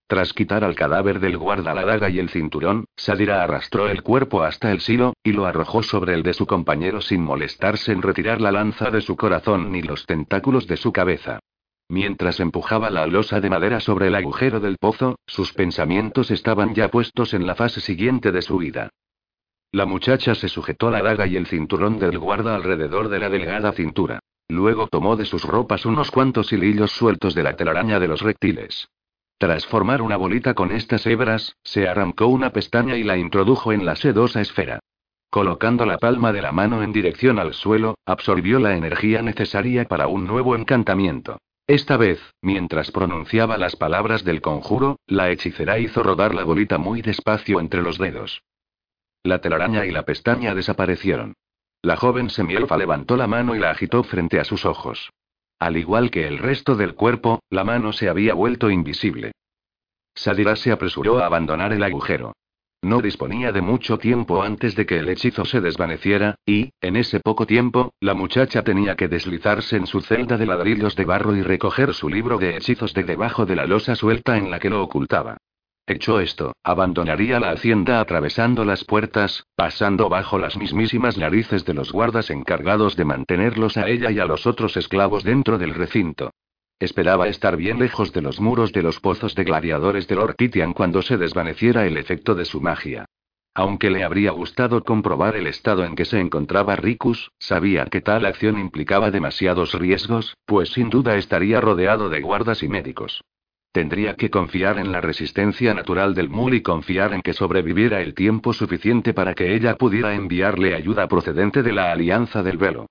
Tras quitar al cadáver del guarda la daga y el cinturón, Sadira arrastró el cuerpo hasta el silo, y lo arrojó sobre el de su compañero sin molestarse en retirar la lanza de su corazón ni los tentáculos de su cabeza. Mientras empujaba la losa de madera sobre el agujero del pozo, sus pensamientos estaban ya puestos en la fase siguiente de su vida. La muchacha se sujetó la daga y el cinturón del guarda alrededor de la delgada cintura. Luego tomó de sus ropas unos cuantos hilillos sueltos de la telaraña de los reptiles. Tras formar una bolita con estas hebras, se arrancó una pestaña y la introdujo en la sedosa esfera. Colocando la palma de la mano en dirección al suelo, absorbió la energía necesaria para un nuevo encantamiento. Esta vez, mientras pronunciaba las palabras del conjuro, la hechicera hizo rodar la bolita muy despacio entre los dedos. La telaraña y la pestaña desaparecieron. La joven semielfa levantó la mano y la agitó frente a sus ojos. Al igual que el resto del cuerpo, la mano se había vuelto invisible. Sadira se apresuró a abandonar el agujero. No disponía de mucho tiempo antes de que el hechizo se desvaneciera, y, en ese poco tiempo, la muchacha tenía que deslizarse en su celda de ladrillos de barro y recoger su libro de hechizos de debajo de la losa suelta en la que lo ocultaba. Hecho esto, abandonaría la hacienda atravesando las puertas, pasando bajo las mismísimas narices de los guardas encargados de mantenerlos a ella y a los otros esclavos dentro del recinto. Esperaba estar bien lejos de los muros de los pozos de gladiadores de Lord cuando se desvaneciera el efecto de su magia. Aunque le habría gustado comprobar el estado en que se encontraba Ricus, sabía que tal acción implicaba demasiados riesgos, pues sin duda estaría rodeado de guardas y médicos. Tendría que confiar en la resistencia natural del Mul y confiar en que sobreviviera el tiempo suficiente para que ella pudiera enviarle ayuda procedente de la Alianza del Velo.